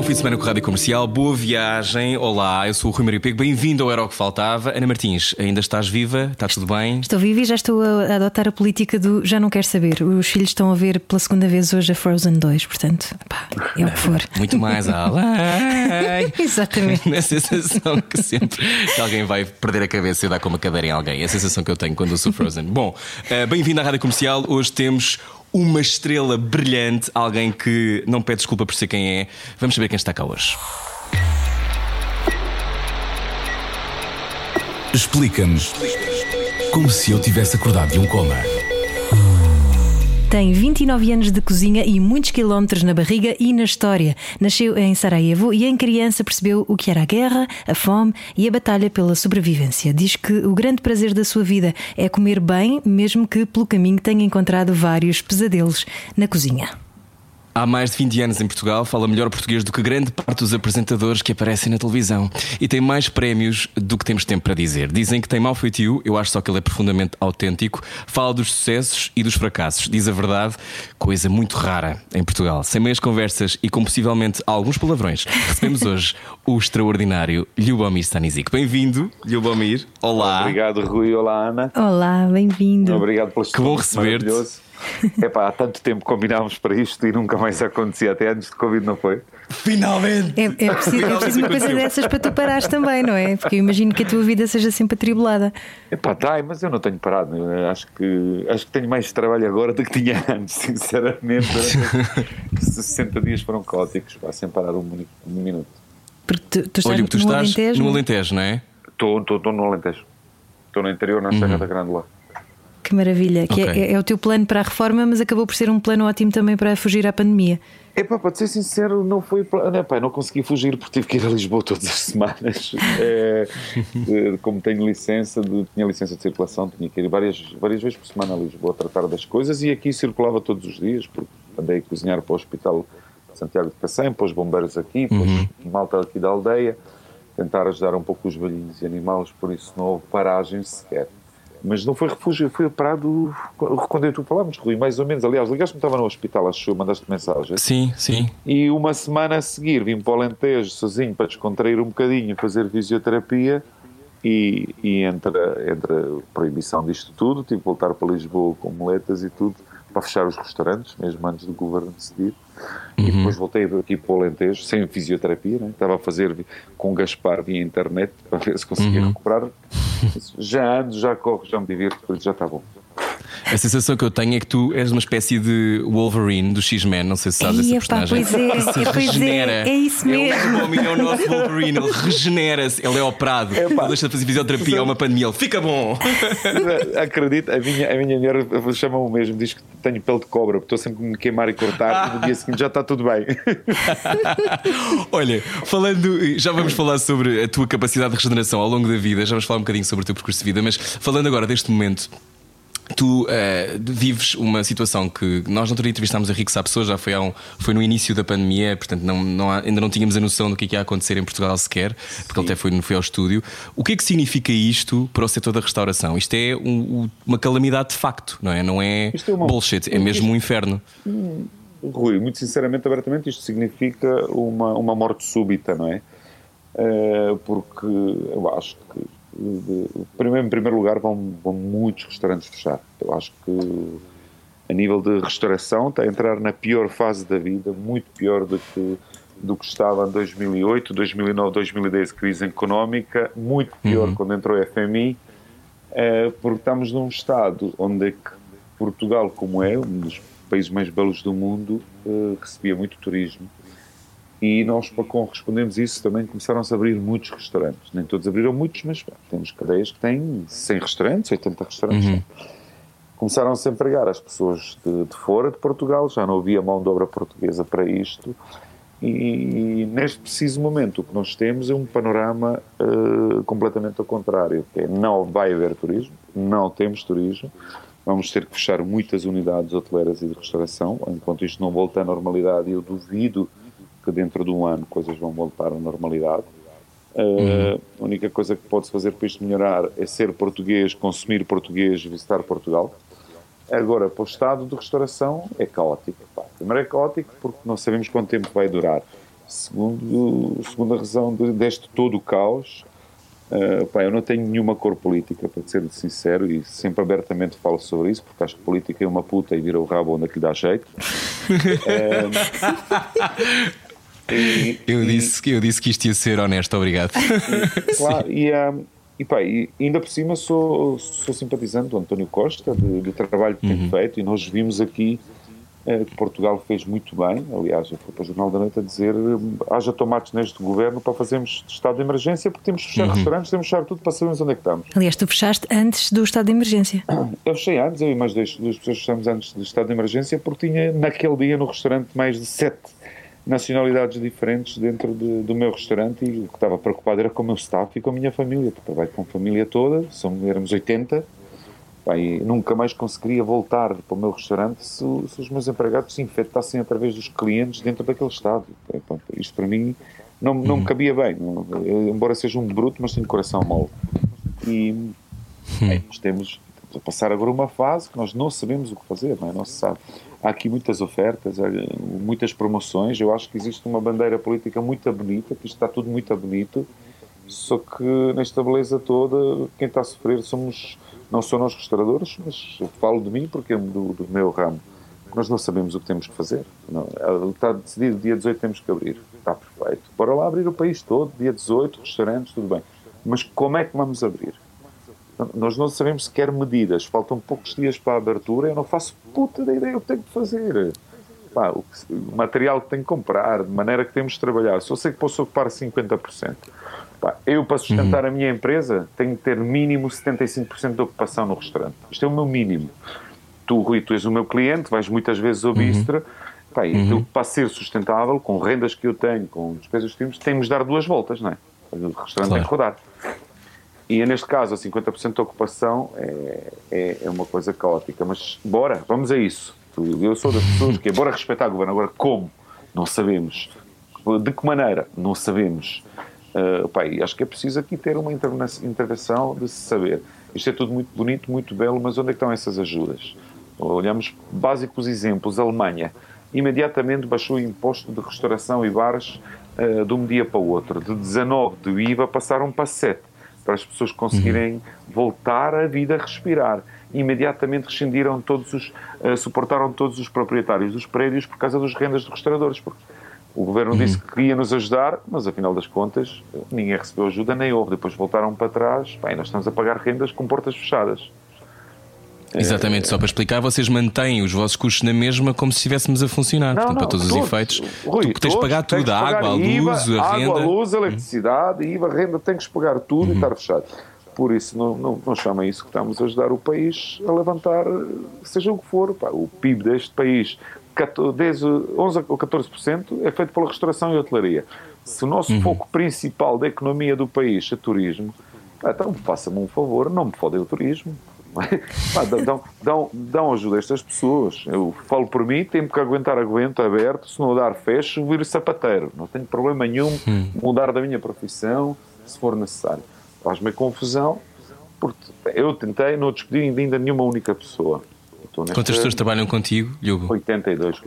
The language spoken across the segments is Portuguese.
Bom fim de semana com a Rádio Comercial, boa viagem. Olá, eu sou o Rui Maria Pego, bem-vindo ao Era o que Faltava. Ana Martins, ainda estás viva? Está tudo bem? Estou viva e já estou a adotar a política do já não quero saber. Os filhos estão a ver pela segunda vez hoje a Frozen 2, portanto, pá, é o que for. Muito mais além. Exatamente. Na sensação que sempre que alguém vai perder a cabeça e dar com uma cadeira em alguém. É a sensação que eu tenho quando eu sou Frozen. Bom, eh, bem-vindo à Rádio Comercial. Hoje temos uma estrela brilhante, alguém que não pede desculpa por ser quem é. Vamos saber quem está cá hoje. Explica-nos como se eu tivesse acordado de um coma. Tem 29 anos de cozinha e muitos quilómetros na barriga e na história. Nasceu em Sarajevo e em criança percebeu o que era a guerra, a fome e a batalha pela sobrevivência. Diz que o grande prazer da sua vida é comer bem, mesmo que pelo caminho tenha encontrado vários pesadelos na cozinha. Há mais de 20 anos em Portugal, fala melhor português do que grande parte dos apresentadores que aparecem na televisão. E tem mais prémios do que temos tempo para dizer. Dizem que tem mau feitio, eu acho só que ele é profundamente autêntico. Fala dos sucessos e dos fracassos. Diz a verdade, coisa muito rara em Portugal. Sem meias conversas e com possivelmente alguns palavrões, recebemos hoje o extraordinário Ljubomir Stanisic. Bem-vindo, Ljubomir. Olá. Obrigado, Rui. Olá, Ana. Olá, bem-vindo. Obrigado pelo Que bom receber-te. Epá, há tanto tempo combinámos para isto e nunca mais acontecia, até antes de Covid, não foi? Finalmente! É, é preciso, é preciso uma coisa dessas para tu parares também, não é? Porque eu imagino que a tua vida seja sempre atribulada. Epá, tá, mas eu não tenho parado. Acho que, acho que tenho mais trabalho agora do que tinha antes, sinceramente. Os 60 dias foram caóticos, pá, sem parar um, um minuto. Porque tu, tu estás Olha, tu no estás Alentejo, no não é? Alentejo, não é? Estou no Alentejo. Estou no interior, na Serra da Grândola. Que maravilha. Que Ok. é, é o teu plano para a reforma, mas acabou por ser um plano ótimo também para fugir à pandemia. Epá, para ser sincero, não foi. Não, pá, não consegui fugir porque tive que ir a Lisboa todas as semanas. É, eh, como tenho licença, de, tinha licença de circulação, tinha que ir várias, várias vezes por semana a Lisboa a tratar das coisas e aqui circulava todos os dias, porque andei a cozinhar para o Hospital de Santiago de Cacém, para os bombeiros aqui, para os malta aqui da aldeia, tentar ajudar um pouco os velhinhos e animais, por isso não houve paragem sequer. Mas não foi refúgio, foi parado quando tu falávamos, Rui, mais ou menos. Aliás, ligaste-me, estava no hospital, acho que mandaste mensagem. Sim, sim. E uma semana a seguir vim para o Alentejo sozinho para descontrair um bocadinho, fazer fisioterapia e, e entre, a- entre a proibição disto tudo, tive que voltar para Lisboa com moletas e tudo, para fechar os restaurantes, mesmo antes do governo decidir. E depois voltei aqui para o Alentejo, sem fisioterapia, né? estava a fazer com Gaspar via internet para ver se conseguia recuperar. Já ando, já corro, já me divirto, já está bom. A sensação que eu tenho é que tu és uma espécie de Wolverine do X-Men, não sei se sabes Ei, essa personagem. pois é, Que se pois é, regenera. é isso mesmo. É o, é o nosso Wolverine, ele regenera-se, ele é operado, ele deixa de fazer fisioterapia, é uma pandemia, ele fica bom. Acredito, a minha, a minha mulher chama-me o mesmo, diz que tenho pele de cobra, porque estou sempre a me queimar e cortar, e no dia seguinte já está tudo bem. Olha, falando, já vamos falar sobre a tua capacidade de regeneração ao longo da vida, já vamos falar um bocadinho sobre o teu percurso de vida, mas falando agora deste momento. Tu eh, vives uma situação que nós na altura entrevistámos a Rico Sapessoa, já foi, um, foi no início da pandemia, portanto não, não há- ainda não tínhamos a noção do que é que ia acontecer em Portugal sequer, porque ele até foi, foi ao estúdio. O que é que significa isto para o setor da restauração? Isto é um- um- uma calamidade de facto, não é? Não é, Isto é uma- bullshit, é mesmo um inferno. Rui, muito sinceramente, abertamente, isto significa uma, uma morte súbita, não é? Eh, porque eu acho que, primeiro, em primeiro lugar, vão, vão muitos restaurantes fechar. Eu acho que, a nível de restauração, está a entrar na pior fase da vida, muito pior do que, do que estava em 2008, 2009, 2010, crise económica, muito pior quando entrou a FMI, eh, porque estamos num estado onde é Portugal, como é, um dos países mais belos do mundo, eh, recebia muito turismo. E nós, para correspondemos a isso, também começaram-se a abrir muitos restaurantes. Nem todos abriram muitos, mas pá, temos cadeias que têm 100 restaurantes, 80 restaurantes. Começaram-se a empregar as pessoas de, de fora de Portugal, já não havia mão de obra portuguesa para isto. E, neste preciso momento o que nós temos é um panorama eh, completamente ao contrário, que é não vai haver turismo, não temos turismo, vamos ter que fechar muitas unidades hoteleiras e de restauração, enquanto isto não volta à normalidade, eu duvido que dentro de um ano coisas vão voltar à normalidade. Uh, a única coisa que pode-se fazer para isto melhorar é ser português, consumir português, visitar Portugal. Agora, para o estado de restauração, é caótico. Pá. Primeiro é caótico porque não sabemos quanto tempo vai durar. Segundo, segunda razão deste todo o caos, uh, pá, eu não tenho nenhuma cor política, para ser sincero, e sempre abertamente falo sobre isso, porque acho que política é uma puta e vira o rabo onde aquilo dá jeito. E, eu, disse, eu disse que isto ia ser honesto, obrigado. E, claro, e, um, e, pá, e ainda por cima sou, sou simpatizante do António Costa, do, do trabalho que uhum. tem feito, e nós vimos aqui uh, que Portugal fez muito bem. Aliás, eu fui para o Jornal da Noite a dizer: haja tomates neste governo para fazermos estado de emergência, porque temos que fechar uhum. restaurantes, temos que fechar tudo para sabermos onde é que estamos. Aliás, tu fechaste antes do estado de emergência. Eu fechei antes, eu e mais duas, duas pessoas fechamos antes do estado de emergência, porque tinha naquele dia no restaurante mais de sete nacionalidades diferentes dentro de, do meu restaurante e o que estava preocupado era com o meu staff e com a minha família, porque trabalho com a família toda, somos, éramos 80, pá, e nunca mais conseguiria voltar para o meu restaurante se, se, os meus empregados se infectassem através dos clientes dentro daquele estado. Isto para mim não, não me uhum. cabia bem, eu, embora seja um bruto, mas tenho coração mau. E bem, nós temos, temos a passar agora uma fase que nós não sabemos o que fazer, não, é? não se sabe há aqui muitas ofertas, muitas promoções. Eu acho que existe uma bandeira política muito bonita, que isto está tudo muito bonito, só que nesta beleza toda, quem está a sofrer somos, não são nós restauradores, mas falo de mim porque é do, do meu ramo. Nós não sabemos o que temos que fazer. Não, está decidido, dia 18 temos que abrir. Está perfeito. Bora lá abrir o país todo, dia 18, restaurantes, tudo bem. Mas como é que vamos abrir? Nós não sabemos sequer medidas, faltam poucos dias para a abertura, eu não faço puta da ideia o que tenho que fazer. Pá, o, o, material que tenho que comprar, de maneira que temos de trabalhar. Só sei que posso ocupar 50%. Pá, eu, para sustentar uhum. a minha empresa, tenho que ter mínimo 75% de ocupação no restaurante. Isto é o meu mínimo. Tu, Rui, tu és o meu cliente, vais muitas vezes ao uhum. Pá, e uhum. para ser sustentável, com rendas que eu tenho, com despesas que temos, temos de dar duas voltas, não é? O restaurante claro. tem que rodar. E neste caso, a 50% de ocupação é, é, é, uma coisa caótica. Mas bora, vamos a isso. Eu sou das pessoas que é bora respeitar o governo. Agora, como? Não sabemos. De que maneira? Não sabemos. Uh, pá, acho que é preciso aqui ter uma intervenção de se saber. Isto é tudo muito bonito, muito belo, mas onde é estão essas ajudas? Olhamos básicos exemplos. A Alemanha imediatamente baixou o imposto de restauração e bares uh, de um dia para o outro. De 19 de IVA passaram para 7 para as pessoas conseguirem uhum. voltar à vida a respirar. Imediatamente rescindiram todos os, uh, suportaram todos os proprietários dos prédios por causa dos rendas dos restauradores, porque o governo uhum. disse que ia nos ajudar, mas afinal das contas ninguém recebeu ajuda, nem houve. Depois voltaram para trás, bem, nós estamos a pagar rendas com portas fechadas. Exatamente, só para explicar, vocês mantêm os vossos custos na mesma como se estivéssemos a funcionar. Não, Portanto, não, para todos, todos, os efeitos, Rui, tu tens de pagar tudo: a água, a luz, IVA, a renda. Água, a luz, a eletricidade, IVA, a renda, tens que pagar tudo uhum. e estar fechado. Por isso, não, não, não chama isso que estamos a ajudar o país a levantar, seja o que for. Pá, o PIB deste país, 10, 11 ou 14%, é feito pela restauração e hotelaria. Se o nosso uhum. foco principal da economia do país é turismo, então faça-me um favor, não me fodem o turismo. Pá, dão, dão, dão ajuda a estas pessoas. Eu falo por mim, tenho que aguentar, aguento aberto, se não dar fecho, vir sapateiro. Não tenho problema nenhum hum. mudar da minha profissão se for necessário. Faz-me confusão, porque eu tentei, não despedi ainda nenhuma única pessoa. Quantas pessoas trabalham contigo, Hugo? 82.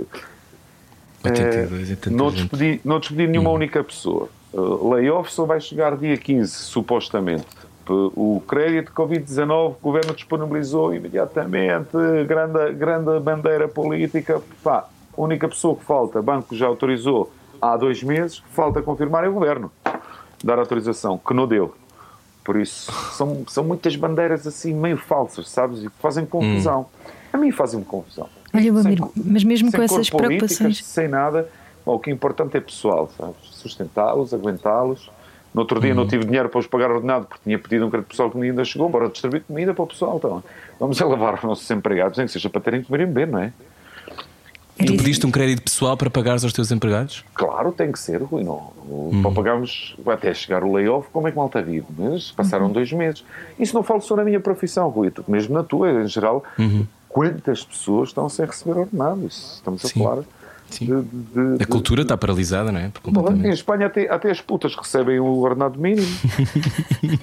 82, é, não, despedi, não despedi nenhuma hum. única pessoa. Uh, layoff só vai chegar dia 15, supostamente o crédito Covid-19, o governo disponibilizou imediatamente, grande, grande bandeira política. Pá, a única pessoa que falta, o banco já autorizou há dois meses, falta confirmar é o governo dar autorização, que não deu. Por isso, são, são muitas bandeiras assim meio falsas, sabes? E fazem confusão. Hum. A mim fazem-me confusão. Olha, mas mesmo com essas preocupações. Sem nada, bom, o que é importante é pessoal, sabes? Sustentá-los, aguentá-los no outro dia uhum. não tive dinheiro para os pagar ordenado porque tinha pedido um crédito pessoal que ainda chegou, bora distribuir comida para o pessoal. Então, vamos a lavar os nossos empregados, nem que seja para terem que comer e beber, não é? Tu pediste um crédito pessoal para pagares aos teus empregados? Claro, tem que ser, Rui. Não, Uhum. Para pagarmos até chegar o layoff, como é que malta vive? Mas passaram Uhum. dois meses. Isso não falo só na minha profissão, Rui. Tu, mesmo na tua, em geral, Uhum. quantas pessoas estão sem receber ordenado? Isso, estamos a Sim. falar. Sim. de- de- A de- cultura está paralisada, não é? Bom, em. Espanha até, até as putas recebem o ordenado mínimo.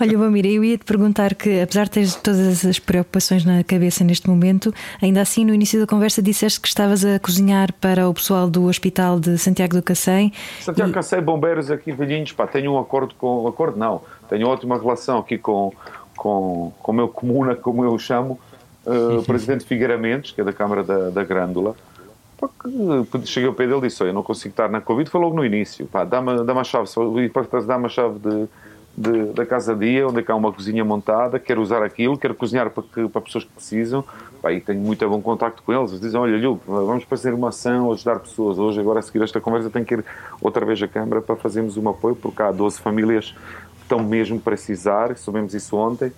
Olha, Bamira, eu ia te perguntar que, apesar de teres todas as preocupações na cabeça neste momento, ainda assim, no início da conversa, disseste que estavas a cozinhar para o pessoal do Hospital de Santiago do Cacém. Santiago E- Cacei, bombeiros aqui velhinhos, pá, tenho um acordo com. Acordo não, tenho ótima relação aqui com, com, com o meu comuna, como eu o chamo, eh, o presidente Figueira Mendes, que é da Câmara da, da Grândola. Pá, que, que cheguei ao pé dele e disse: "Olha, Eu não consigo estar na Covid. Foi logo no início. Pá, dá-me dá a chave, dá-me a chave de, de- da casa dia, onde é que há uma cozinha montada. Quero usar aquilo, quero cozinhar para, que, para pessoas que precisam. Pá, e tenho muito bom contacto com eles. Eles dizem: Olha, Lhugo, vamos fazer uma ação, ajudar pessoas. Hoje, agora a seguir esta conversa, tenho que ir outra vez à Câmara para fazermos um apoio, porque há 12 famílias que estão mesmo a precisar. Soubemos isso ontem.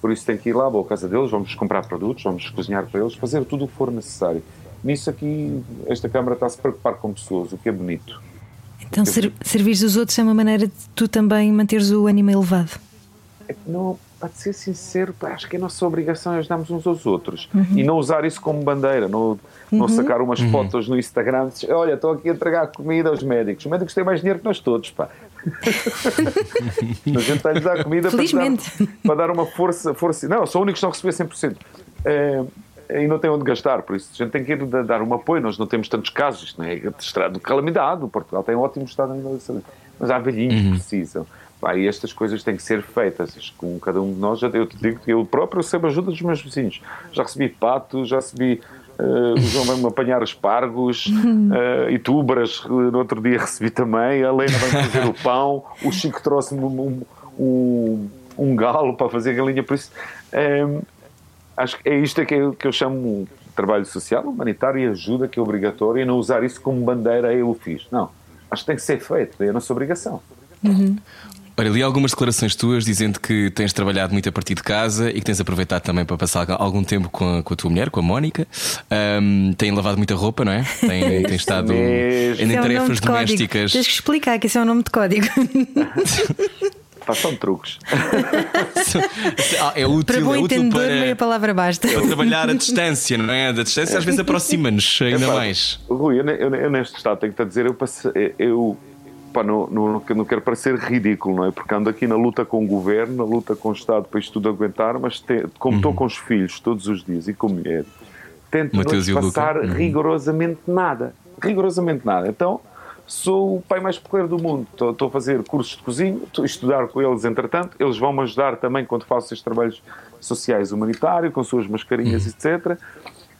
Por isso tem que ir lá, à casa deles, vamos comprar produtos, vamos cozinhar para eles, fazer tudo o que for necessário. Nisso aqui, esta Câmara está a se preocupar com pessoas, o que é bonito. Então, ser, servir os outros é uma maneira de tu também manteres o ânimo elevado. É não, para ser sincero, acho que é a nossa obrigação é ajudarmos uns aos outros e não usar isso como bandeira, não, não sacar umas fotos no Instagram e dizer, olha, estou aqui a entregar comida aos médicos. Os médicos têm mais dinheiro que nós todos, pá. a gente está a lhes dar comida para, Felizmente. dar, para dar uma força, força. Não, são únicos que estão a receber 100%. É, e não tem onde gastar, por isso a gente tem que ir da- dar um apoio. Nós não temos tantos casos, isto não é de calamidade. O Portugal tem um ótimo estado a nível de saúde, mas há velhinhos que precisam. Pá, e estas coisas têm que ser feitas com cada um de nós. Eu te digo que eu próprio recebo ajuda dos meus vizinhos. Já recebi pato, já recebi. eh, o João vai-me apanhar espargos eh, e tubras. eh, No outro dia recebi também. A Helena vai-me fazer o pão. O Chico trouxe-me um, um, um galo para fazer galinha. Por isso, eh, acho que é isto que eu, que eu chamo de trabalho social, humanitário e ajuda que é obrigatório e não usar isso como bandeira eu o fiz. Não. Acho que tem que ser feito. É a nossa obrigação. Olha, li algumas declarações tuas dizendo que tens trabalhado muito a partir de casa e que tens aproveitado também para passar algum tempo com a, com a tua mulher, com a Mónica. Ahm, tem lavado muita roupa, não é? Tem, tem estado em é um tarefas de código. domésticas. Tens que explicar que isso é um nome de código. Façam truques. É útil, para bom é útil entendedor, para, meia palavra basta. para trabalhar a distância, não é? Da distância às vezes aproxima-nos ainda Epá, mais. Rui, eu, eu, eu neste estado tenho que te dizer, eu, passei, eu pá, não, não, não quero parecer ridículo, não é? Porque ando aqui na luta com o governo, na luta com o Estado para isto tudo aguentar, mas te- como estou com os filhos todos os dias e com a mulher, tento não Mateus lhes o Luca. passar Uhum. rigorosamente nada. Rigorosamente nada. Então, sou o pai mais porreiro do mundo. Estou, a fazer cursos de cozinha, estou a estudar com eles entretanto. Eles vão-me ajudar também quando faço estes trabalhos sociais humanitários, com suas mascarinhas, etc.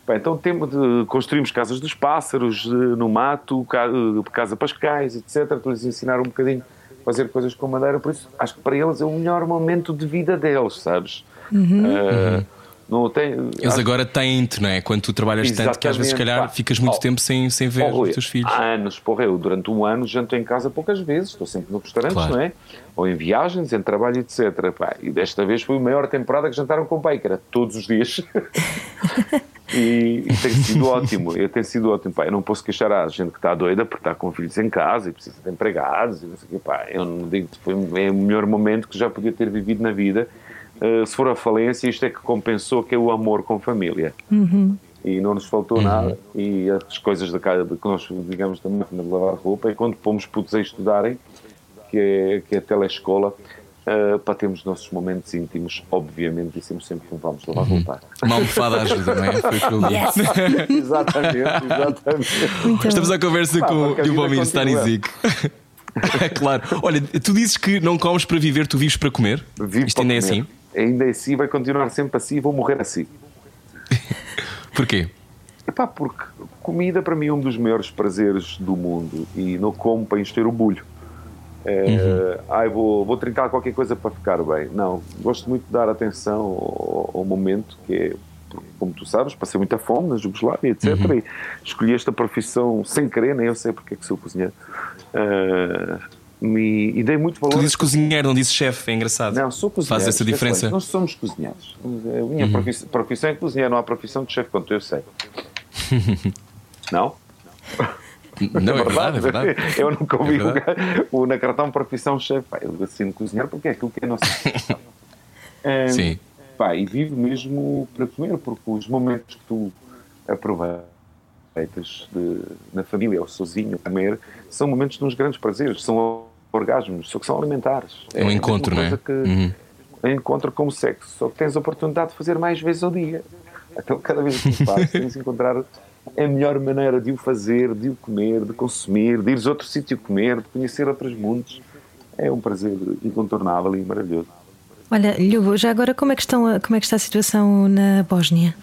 Bem, então temos de, construímos casas dos pássaros no mato, ca- casa para os cães, etc. Estou-lhes a ensinar um bocadinho a fazer coisas com madeira, por isso acho que para eles é o melhor momento de vida deles, sabes? Eh, Não tem, Eles acho- agora têm-te, não é? Quando tu trabalhas tanto que às vezes, se Exatamente, calhar, pá. ficas muito Oh, tempo sem, sem ver Oh, Rui, os teus filhos. Há anos, porra, eu durante um ano janto em casa poucas vezes, estou sempre no restaurante, Claro. não é? Ou em viagens, em trabalho, etc. Pá, e desta vez foi a maior temporada que jantaram com o pai, que era todos os dias. e, e tem sido ótimo, e tem sido ótimo. Pá, eu não posso queixar a gente que está doida porque está com filhos em casa e precisa de empregados. E não sei o quê. Pá, eu não digo que foi é o melhor momento que já podia ter vivido na vida. Uh, se for a falência, isto é que compensou que é o amor com família e não nos faltou nada. E as coisas da casa que nós, digamos, também de lavar roupa. E quando pomos putos a estudarem, que é, que é a telescola, uh, para termos nossos momentos íntimos, obviamente, dissemos sempre que não vamos lavar roupa. Uma almofada ajuda, não é? Foi o que eu li. exatamente, exatamente. Estamos à conversa Pá, com o Lubomir. Stanisic. claro. Olha, tu dizes que não comes para viver, tu vives para comer. Vivo Isto para ainda é assim? Ainda é assim, vai continuar sempre assim e vou morrer assim. Porquê? Epá, porque comida para mim é um dos maiores prazeres do mundo e não como para encher o bulho. É, ai, vou, vou trincar qualquer coisa para ficar bem. Não, gosto muito de dar atenção ao, ao momento que é, como tu sabes, passei muita fome na Jugoslávia, etc. E escolhi esta profissão sem querer, nem eu sei porque é que sou cozinheiro. É, me- e dei muito valor. Tu dizes cozinheiro, não dizes chefe, é engraçado. Não, sou cozinheiro. Faz essa diferença. bem, Nós somos cozinheiros. A minha profissão, profissão é cozinheiro, não há profissão de chefe, quanto eu sei. Não? Não, é verdade, é verdade. Eu nunca ouvi É o, o na cartão profissão chefe. Eu assino cozinhar porque é aquilo que é. Hum, Sim. Pá, e vivo mesmo para comer, porque os momentos que tu aproveitas de, na família ou sozinho a comer são momentos de uns grandes prazeres, são orgasmos, só que são alimentares. É um a encontro, não é? coisa que Uhum. um encontro como sexo, só que tens a oportunidade de fazer mais vezes ao dia. Então, cada vez que o fazes, tens de encontrar a melhor maneira de o fazer, de o comer, de consumir, de ires a outro sítio comer, de conhecer outros mundos. É um prazer incontornável e maravilhoso. Olha, Lhubo, já agora como é, que estão como é que está a situação na Bósnia?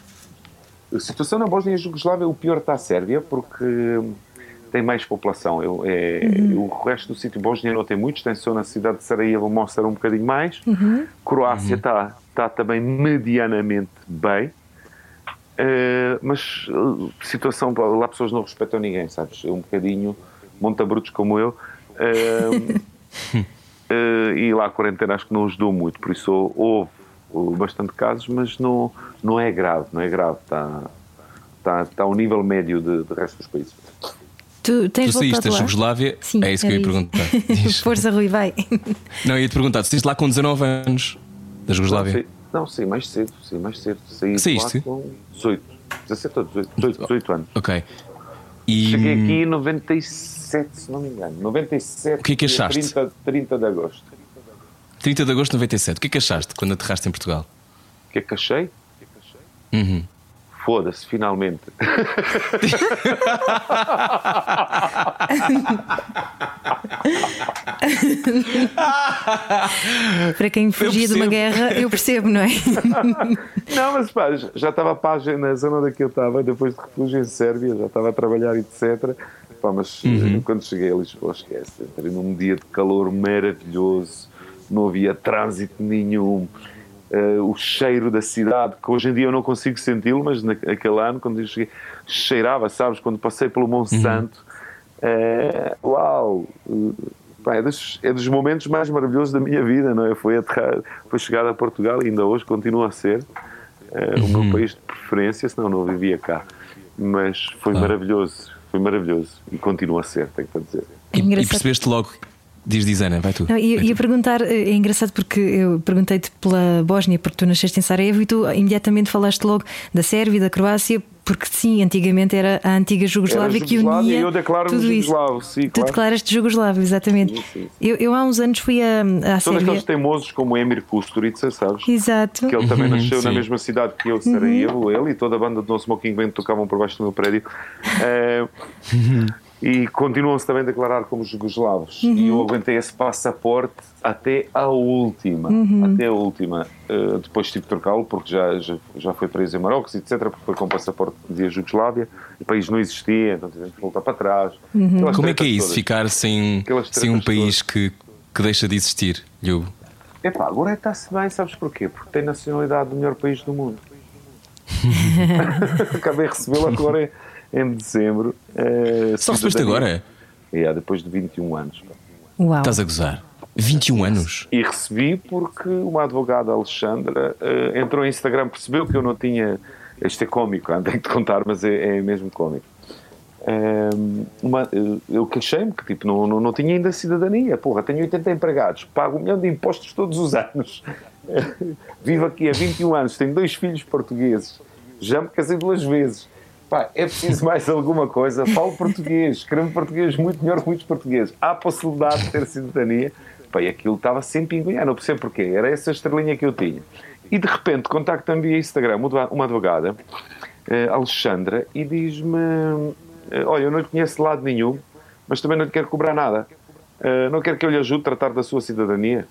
A situação na Bósnia e Jugoslávia, o pior está a Sérvia, porque tem mais população. Eu, é, O resto do sítio bósniano não tem muitos, tem só na cidade de Sarajevo, mostra um bocadinho mais. Croácia está está também medianamente bem. Eh, mas a situação, lá pessoas não respeitam ninguém, sabes? É um bocadinho montabrutos como eu. Eh, e lá a quarentena acho que não ajudou muito, por isso houve, houve bastante casos, mas não, não é grave, não é grave, está, está, está ao nível médio de, de resto dos países. Tu tens Tu saíste voltado da lá? Jugoslávia? Sim, é isso que eu ia perguntar. Força, Rui, vai. Não, eu ia te perguntar, tu saíste lá com 19 anos da Jugoslávia? Não, saí mais cedo, saí mais cedo. Saí Saíste? lá com 18, 17 ou 18, 18, 18 anos. Ok. E Cheguei aqui em 97, se não me engano. 97, O que é que achaste? 30, 30 de agosto. 30 de agosto de 97, o que é que achaste quando aterraste em Portugal? O que é que achei? Uhum. Foda-se, finalmente. Para quem fugia de uma guerra, eu percebo, não é? Não, mas pá, já estava a página na zona onde que eu estava, depois de refúgio em Sérvia, já estava a trabalhar, etc. Pá, mas eh, quando cheguei a Lisboa, esquece. Entrei num dia de calor maravilhoso, não havia trânsito nenhum. Eh, o cheiro da cidade, que hoje em dia eu não consigo senti-lo, mas naquele ano, quando eu cheguei, cheirava, sabes? Quando passei pelo Monsanto, eh, uau! eh, pá, é, dos, é dos momentos mais maravilhosos da minha vida, não é? Foi, aterrar, foi chegar a Portugal e ainda hoje continua a ser eh, o meu país de preferência, senão não vivia cá. Mas foi Claro. maravilhoso, foi maravilhoso e continua a ser, tenho para dizer. E, e percebeste logo. Diz, diz Ana, vai tu. Não, ia, Vai ia tu. perguntar, eh, é engraçado porque eu perguntei-te pela Bósnia, porque tu nasceste em Sarajevo e tu imediatamente falaste logo da Sérvia e da Croácia, porque sim, antigamente era a antiga Jugoslávia que unia e eu declaro-me tudo isso. jugoslavo, sim, Tu claro. declaras-te Jugoslávio, exatamente. Sim, sim, sim. Eu, eu há uns anos fui a, à Todos Sérvia. aqueles teimosos como Emir Kusturica, sabes? Exato. Que ele também nasceu na Sim. mesma cidade que eu, Sarajevo, ele e toda a banda do No Smoking Band tocavam por baixo do meu prédio. Eh, e continuam-se também a declarar como jugoslavos. E eu aguentei esse passaporte até a última. Até a última. Eh, depois tive de trocá-lo porque já, já, já foi preso em Marrocos, etc. Porque foi com passaporte de Jugoslávia. O país não existia, então tivemos que voltar para trás. Aquelas Como é que é isso? todas. Ficar sem, sem um país que, que deixa de existir, Lhubo? Epá, agora está-se bem, sabes porquê? Porque tem nacionalidade do melhor país do mundo. Acabei de recebê-lo agora em, em dezembro. eh, Só recebeste agora? É, depois de 21 anos. Uau. Estás a gozar? 21 anos? E recebi porque uma advogada, Alexandra, eh, entrou em Instagram, percebeu que eu não tinha. Isto é cómico, tenho que te contar, mas é, é mesmo cómico. Eh, uma- eh, eu queixei-me que tipo, não, não, não tinha ainda cidadania. Porra, tenho 80 empregados, pago um milhão de impostos todos os anos. Vivo aqui há 21 anos, tenho dois filhos portugueses, já me casei duas vezes. Pá, é preciso mais alguma coisa? Falo português, escrevo português muito melhor que muitos portugueses. Há possibilidade de ter cidadania? Pá, e aquilo estava sempre a enganhar, não percebo porquê. Era essa estrelinha que eu tinha. E de repente contacta-me via Instagram uma advogada, eh, Alexandra, e diz-me: eh, Olha, eu não lhe conheço de lado nenhum, mas também não lhe quero cobrar nada. Eh, não quer que eu lhe ajude a tratar da sua cidadania?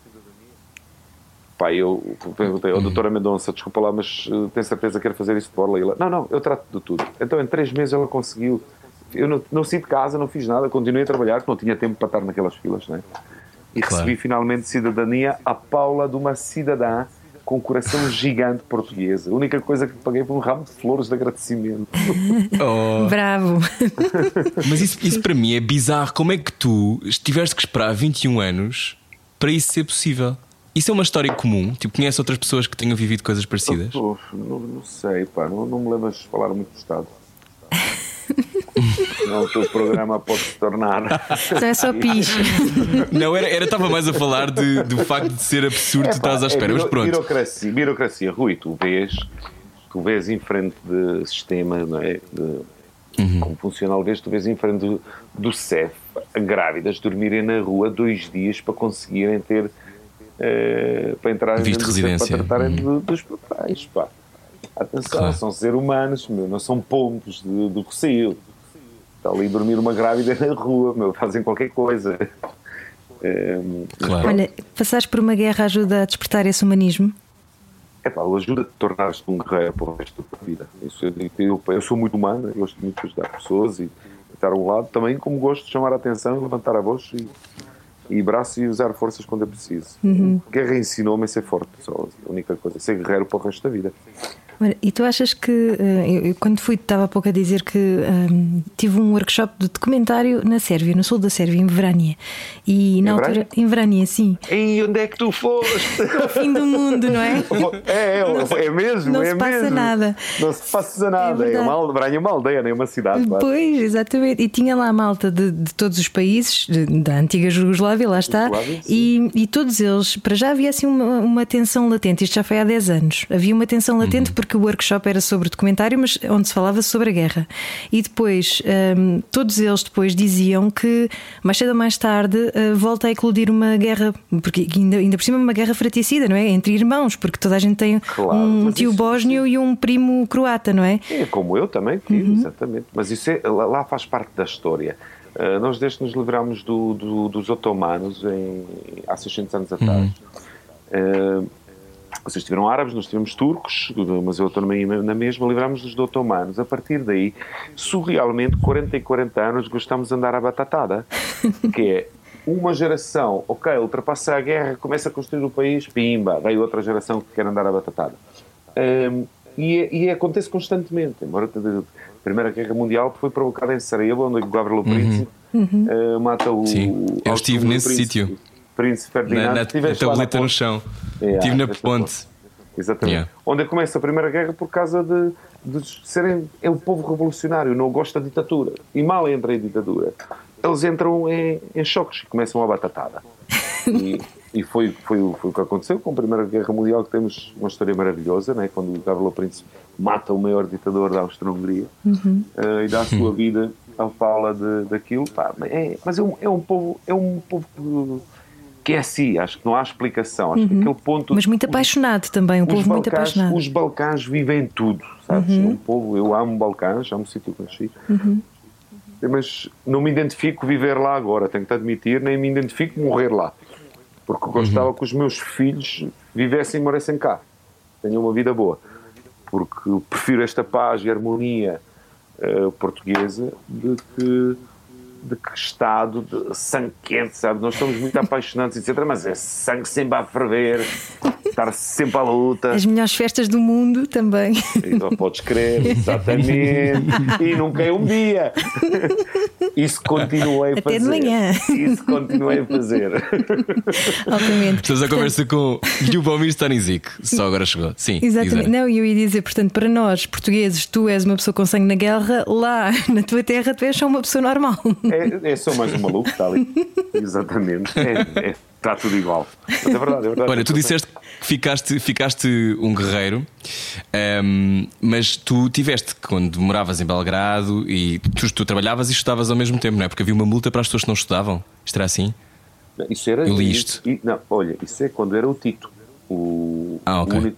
Pá, eu perguntei ao doutora Mendonça, desculpa lá, mas uh, tem certeza que quer fazer isso de borla? E ela, não, não, eu trato de tudo. Então, em três meses ela conseguiu. Eu não, não saí de casa, não fiz nada, continuei a trabalhar, porque não tinha tempo para estar naquelas filas, né? E Claro. recebi finalmente cidadania à Paula de uma cidadã com um coração gigante portuguesa. A única coisa que paguei foi um ramo de flores de agradecimento. Oh, Bravo. mas isso, isso para mim é bizarro. Como é que tu tiveste que esperar 21 anos para isso ser possível? Isso é uma história comum? Tipo, conheces outras pessoas que tenham vivido coisas parecidas? Uf, não, não sei, pá, não, não me lembras de falar muito do Estado. Não, o teu programa pode se tornar. Então é só pis. Não, era, era estava mais a falar de, do facto de ser absurdo, tu Epá, estás à espera, é mas pronto. Birocracia, birocracia, Rui, tu vês, tu vês em frente de sistema, não é? De, Uhum. Como funcional vês, tu vês em frente do, do CEF grávidas dormirem na rua dois dias para conseguirem ter eh, para entrar Visto de residência. para tratarem do- dos papéis, pá. Atenção, Claro. são seres humanos, meu, não são pombos de- do Rocio. Está ali a dormir uma grávida na rua, meu, fazem qualquer coisa. Eh, Claro. Olha, passares por uma guerra ajuda a despertar esse humanismo? É pá, ajuda a tornar-te um guerreiro para o resto da vida. Isso eu, eu, eu sou muito humano, eu gosto muito de ajudar pessoas e estar a um lado, também como gosto de chamar a atenção, levantar a voz e, e braço e usar forças quando é preciso. Guerra ensinou-me a ser forte, só a única coisa, ser guerreiro para o resto da vida. E tu achas que, eh, eu, quando fui, estava há pouco a dizer que ehm, tive um workshop de documentário na Sérvia, no sul da Sérvia, em Vrania. E na Em altura. Vranja? Em Vrania, sim. E onde é que tu foste? O fim do mundo, não é? É, é, é mesmo, Não é se passa mesmo. nada. Não se passa nada. É, verdade. uma, Branha é uma aldeia, nem uma cidade. quase. Pois, exatamente. E tinha lá a malta de, de todos os países de- da antiga Jugoslávia, lá está. Jugoslávia, E, e todos eles, para já havia assim uma, uma tensão latente. Isto já foi há 10 anos. Havia uma tensão latente porque o workshop era sobre documentário, mas onde se falava sobre a guerra. E depois, hum, todos eles depois diziam que mais cedo ou mais tarde eh, volta a eclodir uma guerra, porque ainda, ainda por cima uma guerra fraticida, não é? Entre irmãos, porque toda a gente tem Claro, um tio isso- bósnio e um primo croata, não é? É como eu também tive, exatamente. Mas isso é, lá, faz parte da história. Uh, nós desde que nos livramos do- do- dos otomanos em, há 600 anos atrás. Uh, vocês tiveram árabes, nós tivemos turcos, mas eu estou na na mesma, livrámos-nos dos otomanos. A partir daí, surrealmente, 40 e 40 anos, gostamos de andar à batatada, que é uma geração, ok, ultrapassa a guerra, começa a construir o país, pimba, veio outra geração que quer andar à batatada. Um, e, e acontece constantemente. Embora a Primeira Guerra Mundial foi provocada em Sarajevo, onde o Gavrilo Príncipe uh, mata o. Sim, eu estive nesse sítio. Príncipe Na, Ferdinand. na, a Estiveste lá na tableta no chão. É, Estive na ponte. Exatamente. Yeah. Onde começa a Primeira Guerra por causa de, de serem. É o povo revolucionário, não gosta da ditadura. E mal entra em ditadura. Eles entram em, em choques e começam a batatada. E, e foi, foi, o- foi o que aconteceu com a Primeira Guerra Mundial, que temos uma história maravilhosa, né? quando o Gavrilo Príncipe mata o maior ditador da Áustria-Hungria eh, e dá a sua vida à fala de, daquilo. Pá, mas é, mas é um, é um povo, é um povo que, que é assim, acho que não há explicação. Acho que aquele ponto. Mas muito apaixonado também, um povo muito Balcãs, apaixonado. Os Balcãs vivem tudo, sabes? É um povo, eu amo Balcãs, amo o sítio que nasci. Mas não me identifico viver lá agora, tenho que te admitir, nem me identifico morrer lá. Porque gostava que os meus filhos vivessem e moressem cá. Tenham uma vida boa. Porque prefiro esta paz e harmonia eh, portuguesa de que de que estado de sangue quente, sabe? Nós somos muito apaixonantes, etc. Mas é sangue sempre a ferver, estar sempre à luta. As melhores festas do mundo também. Então, podes crer, exatamente. e nunca é um dia. Isso continuei a Até fazer. de manhã. Isso continuei a fazer. Altamente. Estamos a conversa com Ljubomir Stanisic. Só agora chegou. Sim. Exatamente. Não, e eu ia dizer, portanto, para nós, portugueses, tu és uma pessoa com sangue na guerra, lá na tua terra tu és só uma pessoa normal. É, é só mais um maluco que está ali. Exatamente. É, é, está tudo igual. Mas é verdade, é verdade. Olha, tu disseste que ficaste, ficaste um guerreiro, ehm, mas tu tiveste, quando moravas em Belgrado, e tu, tu trabalhavas e estudavas ao mesmo tempo, não é? Porque havia uma multa para as pessoas que não estudavam. Isto era assim? Isso era. Eu li isto. e- não, olha, isso é quando era o Tito. O, Ah, ok. o, único,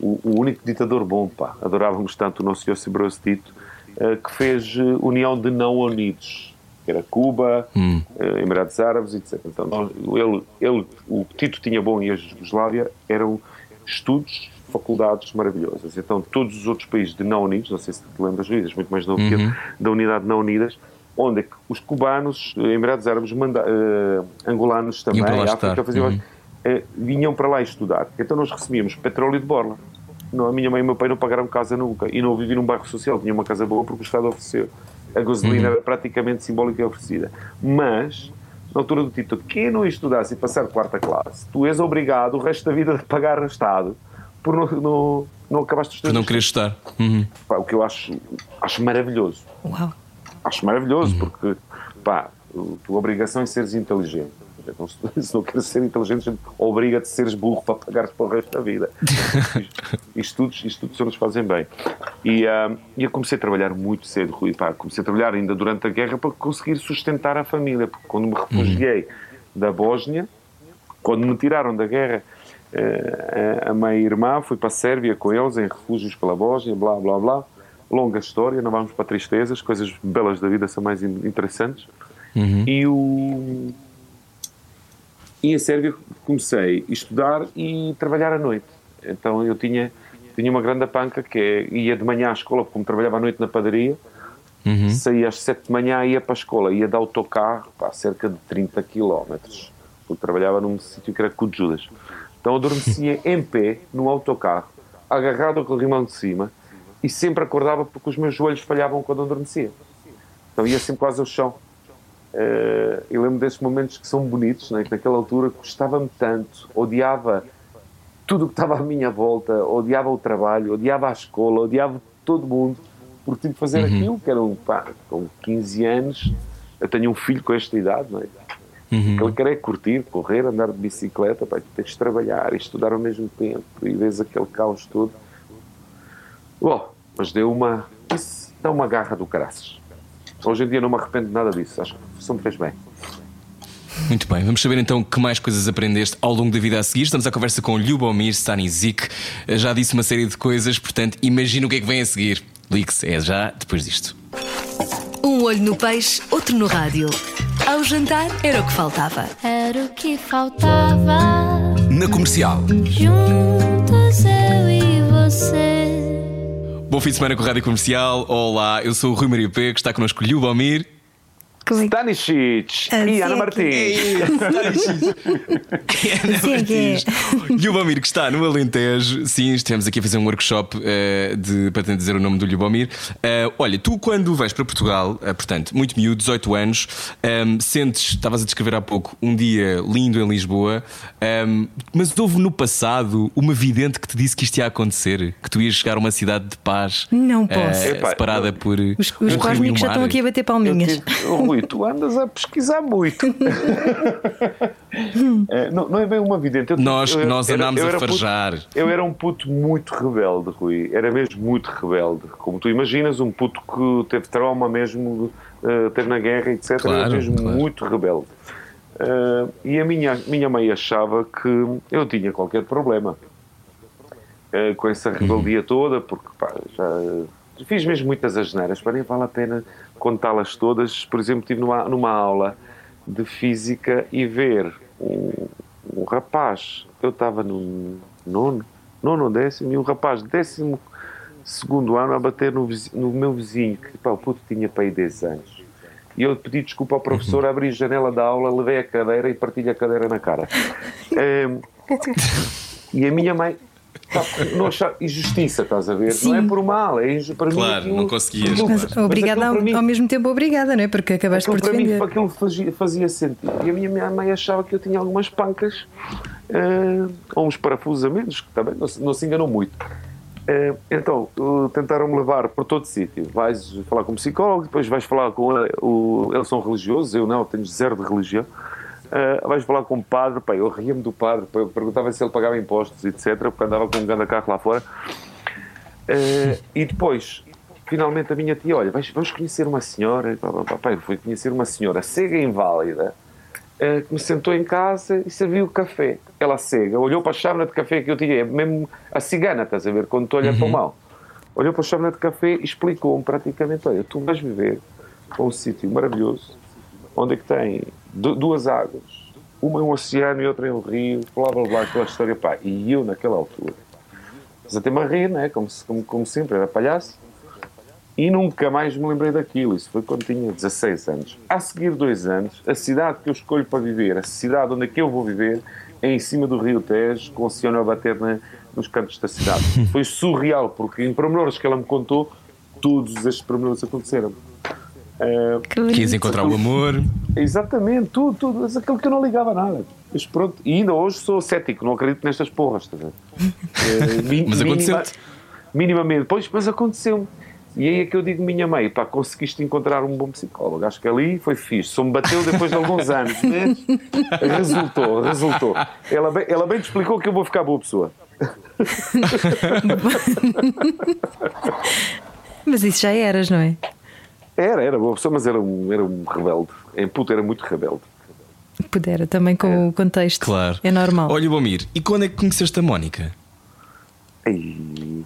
o, o único ditador bom, pá. Adorávamos tanto o nosso José Broz Tito, eh, que fez eh, união de não unidos. Que era Cuba, Hum. eh, Emirados Árabes, etc. Então, ele, ele, o Tito tinha bom e a Jugoslávia eram estudos, faculdades maravilhosas. Então, todos os outros países de não unidos, não sei se te lembras, Luís, muito mais novo que eu, da unidade não unidas, onde é que os cubanos, eh, Emirados Árabes, manda, eh, angolanos também, África, faziam, Uhum. eh, vinham para lá estudar. Então nós recebíamos petróleo de borla. Não, a minha mãe e o meu pai não pagaram casa nunca. E não vivi num bairro social, tinha uma casa boa porque o Estado ofereceu. A gasolina era praticamente simbólica e oferecida. Mas, na altura do Tito, quem não estudasse e passar quarta classe, tu és obrigado o resto da vida a pagar Estado por não, não, não acabaste os Por não querer estar. Uhum. Pá, o que eu acho, acho maravilhoso. Uau. Acho maravilhoso, porque pá, a tua obrigação é seres inteligente. Então, se, não queres ser inteligente, a gente obriga-te a seres burro para pagares para o resto da vida. isto, tudo, isto tudo só nos fazem bem. E, e eu comecei a trabalhar muito cedo, Rui. Pá, comecei a trabalhar ainda durante a guerra para conseguir sustentar a família. Porque quando me refugiei da Bósnia, quando me tiraram da guerra, eh, a minha irmã foi para a Sérvia com eles, em refúgios pela Bósnia, blá blá blá. Longa história, não vamos para tristezas, coisas belas da vida são mais in- interessantes. E o. E em Sérvia comecei a estudar e trabalhar à noite. Então eu tinha, tinha uma grande panca que é, ia de manhã à escola, como trabalhava à noite na padaria, saía às sete de manhã ia para a escola, ia de autocarro, pá, cerca de 30 quilómetros, porque trabalhava num sítio que era cu de Judas. Então adormecia em pé, no autocarro, agarrado com o rimão de cima, e sempre acordava porque os meus joelhos falhavam quando adormecia. Então ia sempre quase ao chão. Eh, eu lembro desses momentos que são bonitos, né? que naquela altura custava-me tanto, odiava tudo o que estava à minha volta, odiava o trabalho, odiava a escola, odiava todo mundo, porque tive que fazer aquilo, que era um, pá, com 15 anos, eu tenho um filho com esta idade, não é? Ele quer é curtir, correr, andar de bicicleta, pá, tu tens de trabalhar e estudar ao mesmo tempo, e vês aquele caos todo. Bom, mas deu uma. Isso dá uma garra do caraças. Hoje em dia não me arrependo de nada disso, acho que só me fez bem. Muito bem, vamos saber então que mais coisas aprendeste ao longo da vida a seguir. Estamos à conversa com Ljubomir Stanisic. Já disse uma série de coisas, portanto, imagina o que é que vem a seguir. Ligue-se, é já depois disto. Um olho no peixe, outro no rádio. Ao jantar era o que faltava. Era o que faltava. Na comercial. Juntos eu e você. Bom fim de semana com a Rádio Comercial. Olá, eu sou o Rui Maria P, que está connosco Ljubomir. É Stanisic é Ana que- Martins. É que é. Ljubomir, que está no Alentejo. Sim, estivemos aqui a fazer um workshop eh, de, para dizer o nome do Ljubomir. Eh, olha, tu quando vais para Portugal, eh, portanto, muito miúdo, 18 anos, ehm, sentes, estavas a descrever há pouco, um dia lindo em Lisboa, ehm, mas houve no passado uma vidente que te disse que isto ia acontecer, que tu ias chegar a uma cidade de paz. Não posso. Epá, separada por. Os, um os rio um cósmicos já estão aqui a bater Eu palminhas. tive- Oh, Rui, tu andas a pesquisar muito. É, não, não é bem uma vidente. Eu- Nós, eu- nós era- andámos eu a era puto- farjar. Eu era um puto muito rebelde, Rui. Era mesmo muito rebelde. Como tu imaginas, um puto que teve trauma mesmo, eh, teve na guerra, etc. era Claro, mesmo claro. muito rebelde. Eh, e a minha, minha mãe achava que eu tinha qualquer problema eh, com essa rebeldia toda, porque pá, já fiz mesmo muitas asneiras, para nem vale a pena contá-las todas. Por exemplo, estive numa, numa aula de física e ver um, um rapaz, eu estava no nono, nono ou décimo, e um rapaz de décimo segundo ano a bater no, no meu vizinho, que pá, o puto tinha para aí 10 anos. E eu pedi desculpa ao professor, abri a janela da aula, levei a cadeira e partilhei a cadeira na cara. Em, e a minha mãe. Não achava, injustiça, estás a ver? Não é por mal, é para mim. Claro, aquilo- não conseguias, claro. mas Obrigada ao, mim- ao mesmo tempo, obrigada, não é? Porque acabaste por para mim defender. aquilo fazia, fazia sentido. E a minha, minha mãe achava que eu tinha algumas pancas eh, ou uns parafusos a menos, que também não, se- não se enganou muito. Eh, então, eh, tentaram-me levar por todo sítio. Vais falar com um psicólogo, depois vais falar com ele, o, eles são religiosos, eu não, tenho zero de religião. Eh, vais falar com o padre, pá, eu ria-me do padre, pá, eu perguntava se ele pagava impostos, etc., porque andava com um grande carro lá fora. Eh, e depois, finalmente, a minha tia, olha, vais, vamos conhecer uma senhora. Pá, pá, pá, eu fui conhecer uma senhora cega e inválida eh, que me sentou em casa e serviu café. Ela cega, olhou para a chávena de café que eu tinha, é mesmo a cigana, estás a ver, quando tu olhas para o mal. Olhou para a chávena de café e explicou-me praticamente: olha, tu vais viver para um sítio maravilhoso, onde é que tem duas águas, uma é um oceano e outra é um rio, blá blá blá, aquela história, pá. E eu, naquela altura, mas até me rir, né? como, como, como sempre, era palhaço. E nunca mais me lembrei daquilo. Isso foi quando tinha 16 anos. A seguir dois anos, a cidade que eu escolho para viver, a cidade onde é que eu vou viver, é em cima do Rio Tejo, com o oceano a bater na- nos cantos da cidade. Foi surreal, porque em pormenores que ela me contou, todos estes pormenores aconteceram. Que bonito. Quis encontrar o amor. exatamente, tudo, tudo, mas aquilo que eu não ligava nada. Mas pronto, e ainda hoje sou cético, não acredito nestas porras. estás a ver? Eh, mi- Mas aconteceu-te. minimamente, pois, mas aconteceu-me. E aí é que eu digo, minha mãe, pá, conseguiste encontrar um bom psicólogo. Acho que ali foi fixe. Só me bateu depois de alguns anos, mas resultou, resultou. Ela bem, ela bem te explicou que eu vou ficar boa pessoa. Mas isso já eras, não é? Era, era boa pessoa, mas era um, era um rebelde. Em puto era muito rebelde. Pudera, também com o contexto. Claro. É normal. Olha, Bomir, e quando é que conheceste a Mónica? Ei,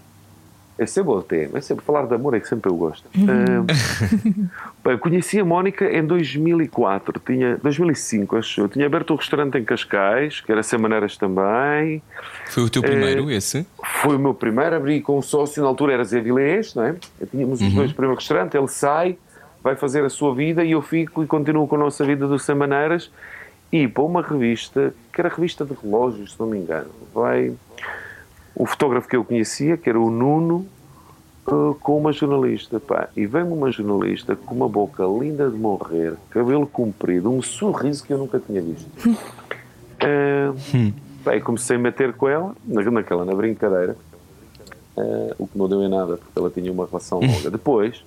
é sempre o tema, é sempre falar de amor, é que sempre eu gosto. Bem, conheci a Mónica em 2004, tinha, 2005, acho eu. Tinha aberto um restaurante em Cascais, que era Sem Maneiras também. Foi o teu primeiro, esse? Foi o meu primeiro, abri com um sócio, na altura era Zé Vilés, não é? Tínhamos os dois primeiros restaurantes, ele sai, vai fazer a sua vida e eu fico e continuo com a nossa vida do Sem Maneiras. E para uma revista, que era revista de relógios, se não me engano, vai o fotógrafo que eu conhecia, que era o Nuno, eh, com uma jornalista, pá. E vem-me uma jornalista com uma boca linda de morrer, cabelo comprido, um sorriso que eu nunca tinha visto. Eh, pá, e comecei a meter com ela, na- naquela, na brincadeira, eh, o que não deu em nada, porque ela tinha uma relação longa. Depois,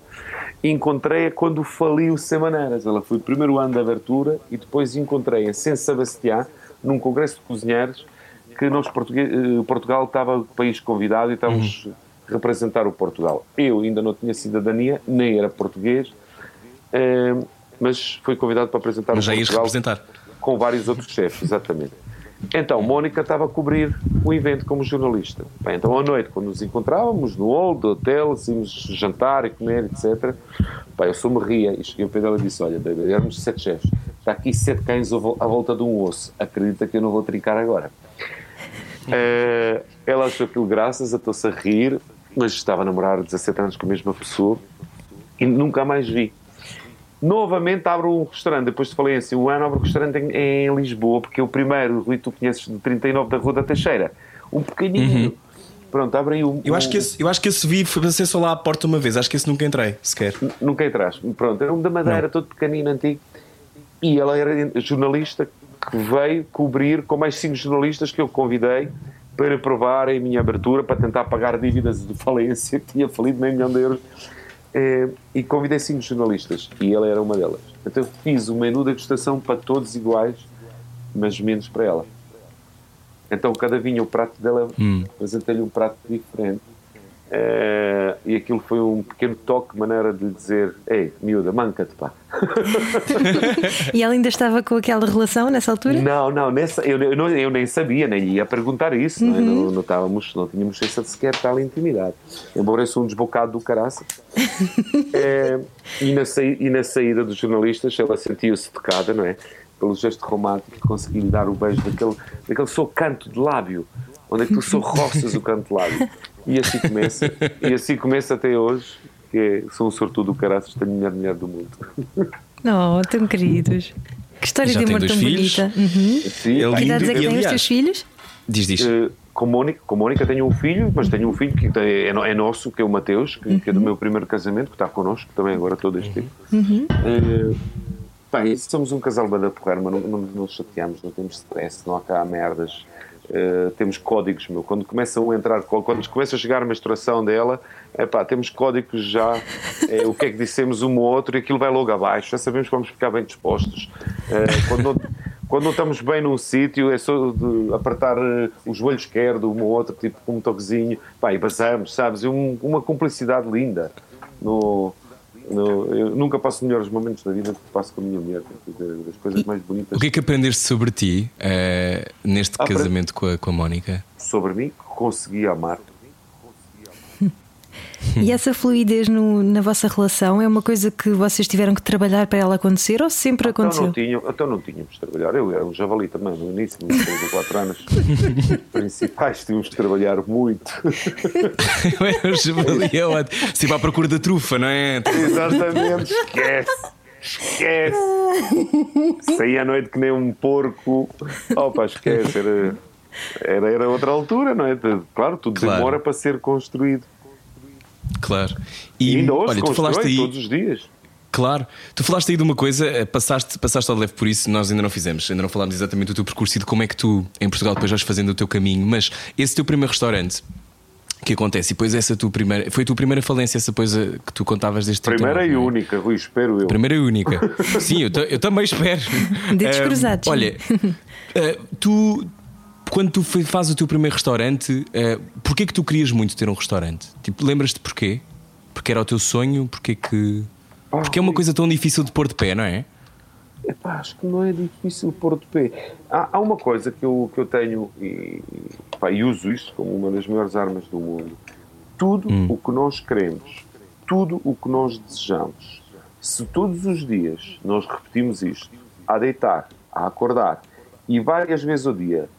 encontrei-a quando faliu Semaneiras. Ela foi o primeiro ano de abertura e depois encontrei-a em San Sebastián, num congresso de cozinheiros, que nós, eh, Portugal estava o país convidado e estávamos a representar o Portugal. Eu ainda não tinha cidadania, nem era português, eh, mas fui convidado para apresentar Mas o Portugal representar. com vários outros chefes, exatamente. Então, Mónica estava a cobrir o evento como jornalista. Bem, então, à noite, quando nos encontrávamos no hall do hotel, íamos jantar e comer, etc. Pá, eu só me ria e cheguei ao pé dela e disse: Olha, baby, éramos sete chefes, está aqui sete cães à volta de um osso. Acredita que eu não vou trincar agora. Eh, ela achou aquilo graças, atou-se a rir, mas estava a namorar 17 anos com a mesma pessoa e nunca mais vi. Novamente abro um restaurante, depois te falei assim, o ano abro um restaurante em, em Lisboa, porque é o primeiro, Rui, tu conheces, de 39 da Rua da Teixeira. Um pequenininho. Pronto, abre aí um... Eu acho, um- que esse, eu acho que esse vi, passei só lá à porta uma vez. Acho que esse nunca entrei, sequer. Nunca entraste. Pronto, era um da Madeira, todo pequenino, antigo. E ela era jornalista que veio cobrir com mais cinco jornalistas que eu convidei para provarem a minha abertura, para tentar pagar dívidas de falência, que tinha falido meio milhão de euros. Eh, e convidei cinco jornalistas e ela era uma delas. Então eu fiz o menu de degustação para todos iguais, mas menos para ela. Então cada vinha o prato dela, apresentei-lhe um prato diferente. Eh, e aquilo foi um pequeno toque, maneira de lhe dizer: Ei, miúda, manca-te, pá. E ela ainda estava com aquela relação nessa altura? Não, não, nessa, eu, eu, não- eu nem sabia, nem ia perguntar isso, não, é? não, não, estávamos, não tínhamos essa sequer tal intimidade. Embora eu sou um desbocado do caraça. É, e, na saí- e na saída dos jornalistas, ela sentiu-se tocada, não é? Pelo gesto romântico, consegui lhe dar o beijo daquele, daquele seu canto de lábio, onde é que tu só roças o canto de lábio. E assim começa, e assim começa até hoje, que é, sou um sortudo do caraças, tenho a melhor mulher do mundo. Não, tão queridos. Que história Já de amor tão filhos? bonita. Uhum. Sim, Que idades é que E, têm os teus filhos? Diz, diz. Eh, com Mónica, com Mónica tenho um filho, mas tenho um filho que é, no- é nosso, que é o Mateus, que, que é do meu primeiro casamento, que está connosco também agora todo este tempo. Eh, pá, e somos um casal bada porreiro, mas não, não, não nos chateamos, não temos stress, não há cá merdas. Eh, temos códigos, meu. Quando começam a entrar, quando começa a chegar a menstruação dela, epá, temos códigos já, eh, o que é que dissemos um ao outro e aquilo vai logo abaixo, já sabemos que vamos ficar bem dispostos. Eh, quando, não, quando não estamos bem num sítio, é só de apertar eh, o joelho esquerdo um ao outro, tipo com um toquezinho, pá, e basamos, sabes? Um- uma cumplicidade linda. No, no- eu nunca passo melhores momentos na vida do que passo com a minha mulher, das coisas mais bonitas O que é que aprendeste sobre ti eh, neste Ah, casamento com a, com a Mónica? sobre mim que consegui amar. E essa fluidez no- na vossa relação é uma coisa que vocês tiveram que trabalhar para ela acontecer ou sempre Então aconteceu? não, tinham, então não tínhamos de trabalhar. Eu era um javali também no início, nos 3 ou 4 anos principais, tínhamos de trabalhar muito. Eu era o javali, é ótimo. Sempre à procura da trufa, não é? Exatamente, esquece. Esquece. Saí à noite que nem um porco. Opa, esquece. Era, era, era outra altura, não é? Claro, tudo Claro. demora para ser construído. Claro. E E, ainda hoje olha, tu falaste aí. todos os dias. Claro, tu falaste aí de uma coisa, eh, passaste, passaste ao leve por isso, nós ainda não fizemos, ainda não falámos exatamente do teu percurso e de como é que tu em Portugal depois vais fazendo o teu caminho, mas esse teu primeiro restaurante que acontece, e depois essa tua primeira, foi a tua primeira falência, essa coisa que tu contavas deste Primeira teu e é? única, Rui, espero eu. Primeira e única. Sim, eu, eu também espero. Dedos cruzados. Olha, ah, tu, quando tu fazes o teu primeiro restaurante, uh, porquê que tu querias muito ter um restaurante? Tipo, lembras-te porquê? Porque era o teu sonho? Porquê que. Porque é uma coisa tão difícil de pôr de pé, não é? Epá, acho que não é difícil pôr de pé. Há, há uma coisa que eu, que eu tenho e, pá, e uso isto como uma das maiores armas do mundo. Tudo o que nós queremos, tudo o que nós desejamos, se todos os dias nós repetimos isto, a deitar, a acordar e várias vezes ao dia,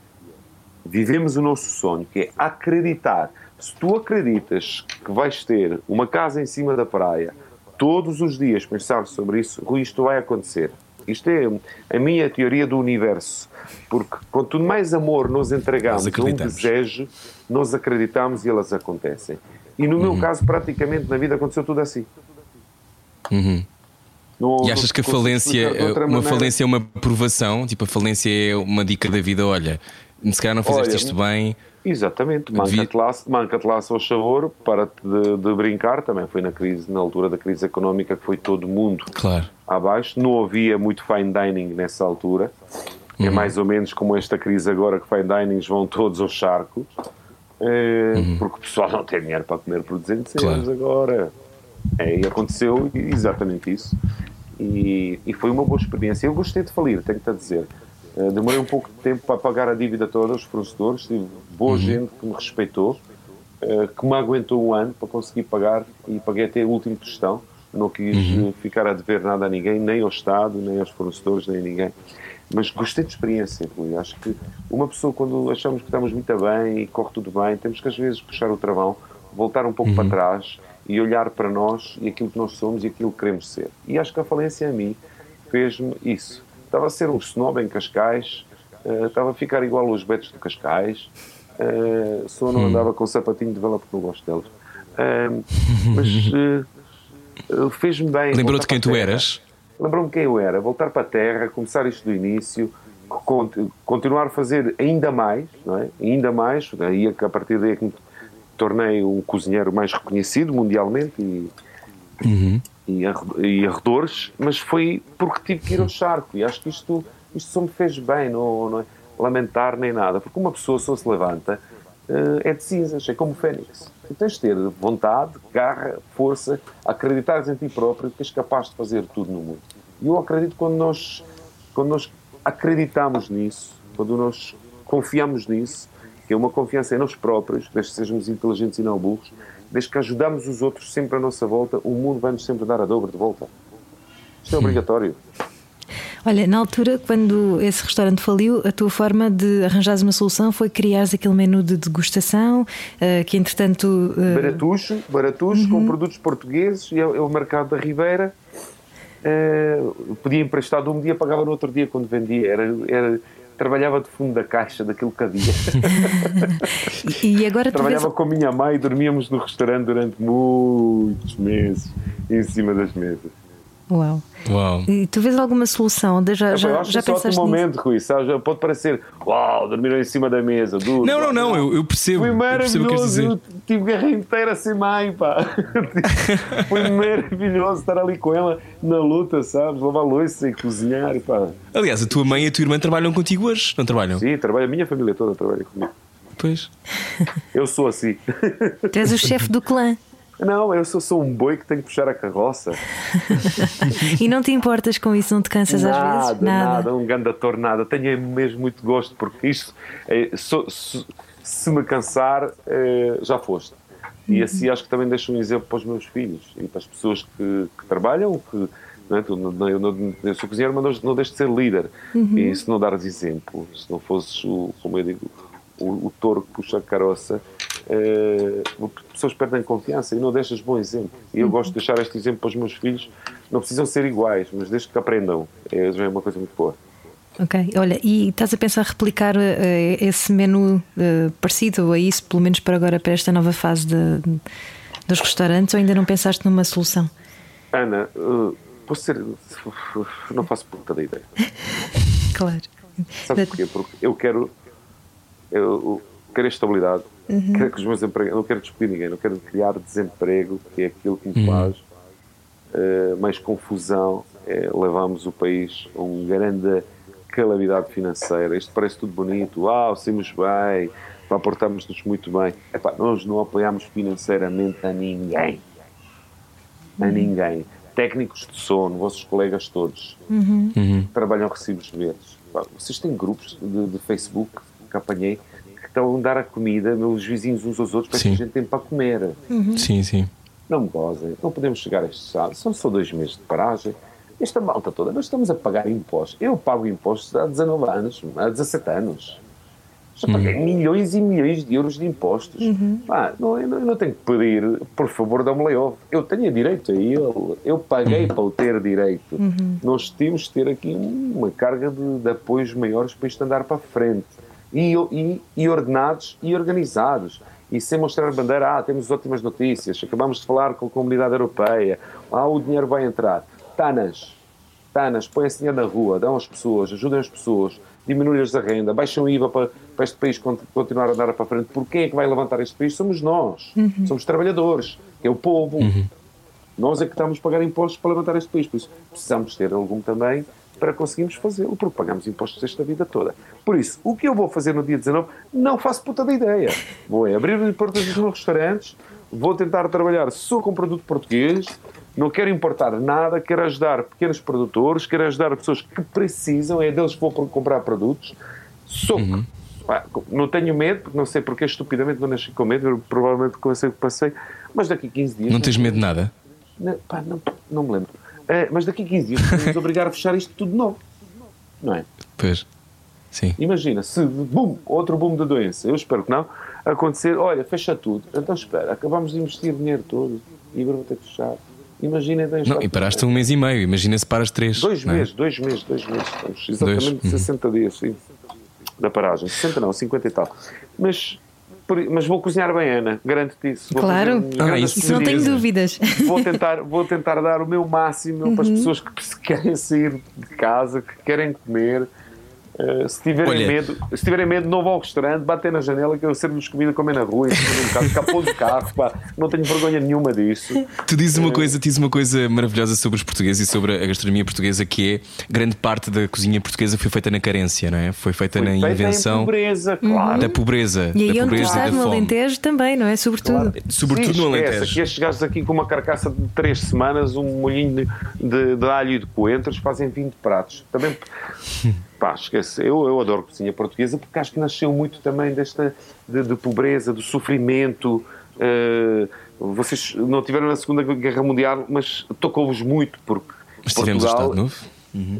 vivemos o nosso sonho, que é acreditar. Se tu acreditas que vais ter uma casa em cima da praia, todos os dias pensar sobre isso, Rui, isto vai acontecer. Isto é a minha teoria do universo. Porque quanto mais amor nós entregamos a um desejo, nós acreditamos e elas acontecem. E no Uhum. meu caso, praticamente na vida aconteceu tudo assim. Não- E achas que a falência, outra uma maneira. falência é uma provação? Tipo, a falência é uma dica da vida, olha, se calhar não fizeste Olha, isto bem. Exatamente, manca-te lá, manca lá ao sabor, para de, de brincar, também foi na crise, na altura da crise económica que foi todo mundo Claro. abaixo, não havia muito fine dining nessa altura, é mais ou menos como esta crise agora que fine dinings vão todos aos charcos, eh, porque o pessoal não tem dinheiro para comer por 200 Claro. euros agora. É, e aconteceu exatamente isso. E, e foi uma boa experiência. Eu gostei de falir, tenho-te a dizer. Eh, demorei um pouco de tempo para pagar a dívida toda aos fornecedores. Tive boa gente que me respeitou, eh, que me aguentou um ano para conseguir pagar e paguei até o último tostão. Não quis eh, ficar a dever nada a ninguém, nem ao Estado, nem aos fornecedores, nem a ninguém. Mas gostei de experiência, Rui. Acho que uma pessoa, quando achamos que estamos muito bem e corre tudo bem, temos que às vezes puxar o travão, voltar um pouco para trás e olhar para nós e aquilo que nós somos e aquilo que queremos ser. E acho que a falência a mim fez-me isso. Estava a ser um snob em Cascais, eh, estava a ficar igual aos betos de Cascais, eh, só não andava com sapatinho de vela porque não gosto deles. Eh, mas fez-me bem. Lembrou-te quem tu eras? Lembrou-me quem eu era, voltar para a terra, começar isto do início, con- continuar a fazer ainda mais, não é? Ainda mais, daí é a partir daí é que me tornei um cozinheiro mais reconhecido mundialmente e, e, e arredores, mas foi porque tive que ir ao charco e acho que isto, isto só me fez bem, não, não é lamentar nem nada, porque uma pessoa só se levanta eh, é de cinzas, é como o Fênix. Tu tens de ter vontade, garra, força, acreditares em ti próprio que és capaz de fazer tudo no mundo. E eu acredito quando nós, quando nós acreditamos nisso, quando nós confiamos nisso, que é uma confiança em nós próprios, desde que sejamos inteligentes e não burros, desde que ajudamos os outros sempre à nossa volta, o mundo vai-nos sempre dar a dobra de volta. Isto é obrigatório. Olha, na altura, quando esse restaurante faliu, a tua forma de arranjares uma solução foi criares aquele menu de degustação, eh, que entretanto. eh, Baratucho, baratucho com produtos portugueses, e é, é o mercado da Ribeira. Eh, podia emprestar de um dia, pagava no outro dia quando vendia. Era, era- trabalhava de fundo da caixa daquilo que havia. e agora vês. trabalhava com a minha mãe e dormíamos no restaurante durante muitos meses em cima das mesas. Uau. Uau. E tu vês alguma solução? De- Já, Eu já, acho já que é pensaste ótimo nisso? momento, Rui. Sabe? Pode parecer, uau, dormiram em cima da mesa, duro. Não, não, não, eu, eu percebo. Foi eu percebo o que queres maravilhoso. Eu tive guerra inteira sem mãe, pá. Foi maravilhoso estar ali com ela na luta, sabes? Lavar louça e cozinhar, pá. Aliás, a tua mãe e a tua irmã trabalham contigo hoje, não trabalham? Sim, trabalha, a minha família toda trabalha comigo. Pois. Eu sou assim. Tu és o chefe do clã Não, eu sou, sou um boi que tem que puxar a carroça. e não te importas com isso, não te cansas às vezes? Nada, nada, um grande ator, nada. Tenho mesmo muito gosto, porque isto, é, so- se, se me cansar, eh, já foste. E assim acho que também deixo um exemplo para os meus filhos e para as pessoas que, que trabalham, que não é? Tu não- eu, não- eu sou cozinheiro, mas não, não deixo de ser líder. E se não dares exemplo, se não fosses, o, como eu digo, o, o touro que puxa a caroça, as pessoas perdem confiança e não deixas bom exemplo. E eu gosto de deixar este exemplo para os meus filhos. Não precisam ser iguais, mas desde que aprendam. É, é uma coisa muito boa. Ok, olha, e estás a pensar replicar eh, esse menu eh, parecido a isso, pelo menos para agora, para esta nova fase de- dos restaurantes, ou ainda não pensaste numa solução? Ana, eh, posso ser. Não faço puta da ideia. Claro. Sabe porquê? Porque eu quero. Eu quero estabilidade. Quero que os meus empregados. Não quero despedir ninguém. Não quero criar desemprego, que é aquilo que me faz eh, mais confusão. É, levamos o país a uma grande calamidade financeira. Isto parece tudo bonito. Ah, saímos bem. Portamos-nos muito bem. Epá, nós não apoiamos financeiramente a ninguém. A ninguém. Técnicos de sono, vossos colegas todos, trabalham recibos verdes. Vocês têm grupos de, de Facebook que apanhei estão a dar a comida, meus vizinhos uns aos outros, para que a gente tem para comer. Sim, sim. Não me gozem, não podemos chegar a este estado. São só dois meses de paragem. Esta malta toda, nós estamos a pagar impostos. Eu pago impostos há 19 anos, há 17 anos. Já paguei milhões e milhões de euros de impostos. Pá, não, eu, não, eu não tenho que pedir, por favor, dá-me layoff. Eu tenho direito a ele. Eu paguei para o ter direito. Nós temos de ter aqui uma carga de, de apoios maiores para isto andar para a frente. E, e, e ordenados e organizados. E sem mostrar bandeira, ah, temos ótimas notícias, acabamos de falar com a comunidade europeia, ah, o dinheiro vai entrar. Tanas, Tanas, põem esse dinheiro na rua, dão às pessoas, ajudem as pessoas, diminuem-lhes a renda, baixam o IVA para, para este país con- continuar a andar para a frente. Por quem é que vai levantar este país? Somos nós. Somos trabalhadores, que é o povo. Nós é que estamos a pagar impostos para levantar este país. Por isso, precisamos ter algum também para conseguirmos fazê-lo, porque pagamos impostos esta vida toda. Por isso, o que eu vou fazer no dia 19, não faço puta da ideia. Vou é abrir portas dos meus restaurantes, vou tentar trabalhar só com produto português, não quero importar nada, quero ajudar pequenos produtores, quero ajudar pessoas que precisam, é deles que vou comprar produtos. Só que, pá, não tenho medo, porque não sei porque estupidamente não nasci com medo, provavelmente comecei que passei, mas daqui a 15 dias. Não tens medo de nada? Não, pá, não, não me lembro. Eh, mas daqui a 15 dias podemos obrigar a fechar isto tudo de novo. Não é? Pois. Sim. Imagina, se boom, outro boom da doença, eu espero que não, acontecer, olha, fecha tudo. Então espera, acabamos de investir dinheiro todo e agora vou ter que fechar. Imagina, Não, e paraste um mês e meio, imagina se paras três. Dois é? meses, dois meses, dois meses. Estamos exatamente Dois, uhum. 60 dias, sim. Da paragem. 60 não, 50 e tal. Mas, mas vou cozinhar bem, Ana. Garanto-te isso. Vou Claro. fazer Ah, isso não tenho dúvidas. vou tentar, vou tentar dar o meu máximo para as pessoas que querem sair de casa, que querem comer. Eh, se, tiverem Olha. medo, se tiverem medo, não vão ao restaurante, batem na janela que eu servo-lhes comida comer na rua, um carro, escapou do carro, pá, não tenho vergonha nenhuma disso. Tu dizes uma coisa, dizes uma coisa maravilhosa sobre os portugueses e sobre a gastronomia portuguesa que é grande parte da cozinha portuguesa foi feita na carência, não é? Foi feita na Feita em invenção pobreza, claro. da pobreza, E aí da onde tu pobreza e estás, da no fome. Alentejo, também, não é? Sobretudo. Sobretudo Sim, no. Alentejo. Aqui estes gajos aqui com uma carcaça de 3 semanas, um molhinho de, de, de alho e de coentros, fazem 20 pratos. Também, pá, esquece. Eu, eu adoro cozinha portuguesa porque acho que nasceu muito também desta de, de pobreza, do sofrimento. eh, vocês não tiveram na Segunda Guerra Mundial, mas tocou-vos muito porque Mas tivemos Portugal- Estado Novo.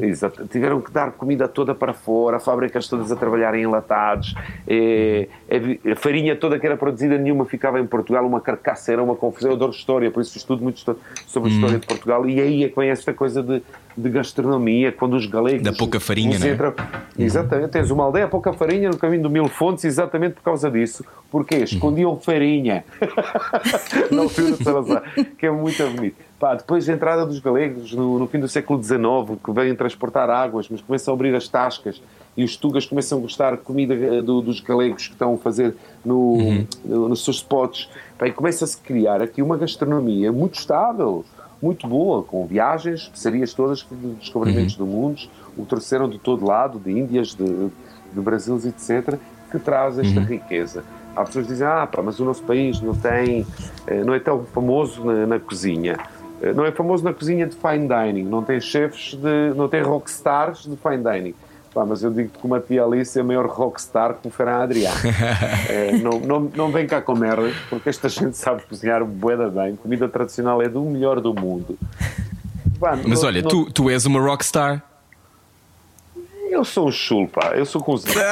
Exato. Tiveram que dar comida toda para fora, fábricas todas a trabalhar em enlatados, eh, a, a farinha toda que era produzida, nenhuma ficava em Portugal, uma carcaça, era uma confusão. Eu adoro história, por isso estudo muito sobre a Hum. história de Portugal. E aí é que vem esta coisa de, de gastronomia, quando os galegos. Da pouca farinha, os não é? entra- Exatamente, tens uma aldeia pouca farinha no caminho do Mil Fontes, exatamente por causa disso. Porquê? Escondiam farinha na altura de Salazar, que é muito bonito. Pá, depois a entrada dos galegos no, no fim do século XIX, que vêm transportar águas, mas começam a abrir as tascas e os tugas começam a gostar de comida eh, do- dos galegos que estão a fazer no, no- nos seus spots. E começa-se a criar aqui uma gastronomia muito estável, muito boa, com viagens, especiarias todas de descobrimentos do mundo, o trouxeram de todo lado, de Índias, de, de Brasil, etc., que traz esta riqueza. Há pessoas que dizem, ah, pá, mas o nosso país não tem, eh, não é tão famoso na, na cozinha. Eh, Não é famoso na cozinha de fine dining, não tem chefes de, não tem rockstars de fine dining. Pá, mas eu digo que uma tia Alice é maior rockstar que o Ferran Adrià. Eh, não, não, não vem cá com merda, porque esta gente sabe cozinhar bué bem. Comida tradicional é do melhor do mundo. Pá, Mas não- olha, não- tu, tu és uma rockstar. Eu sou um chulo, pá. Eu sou cozinheiro.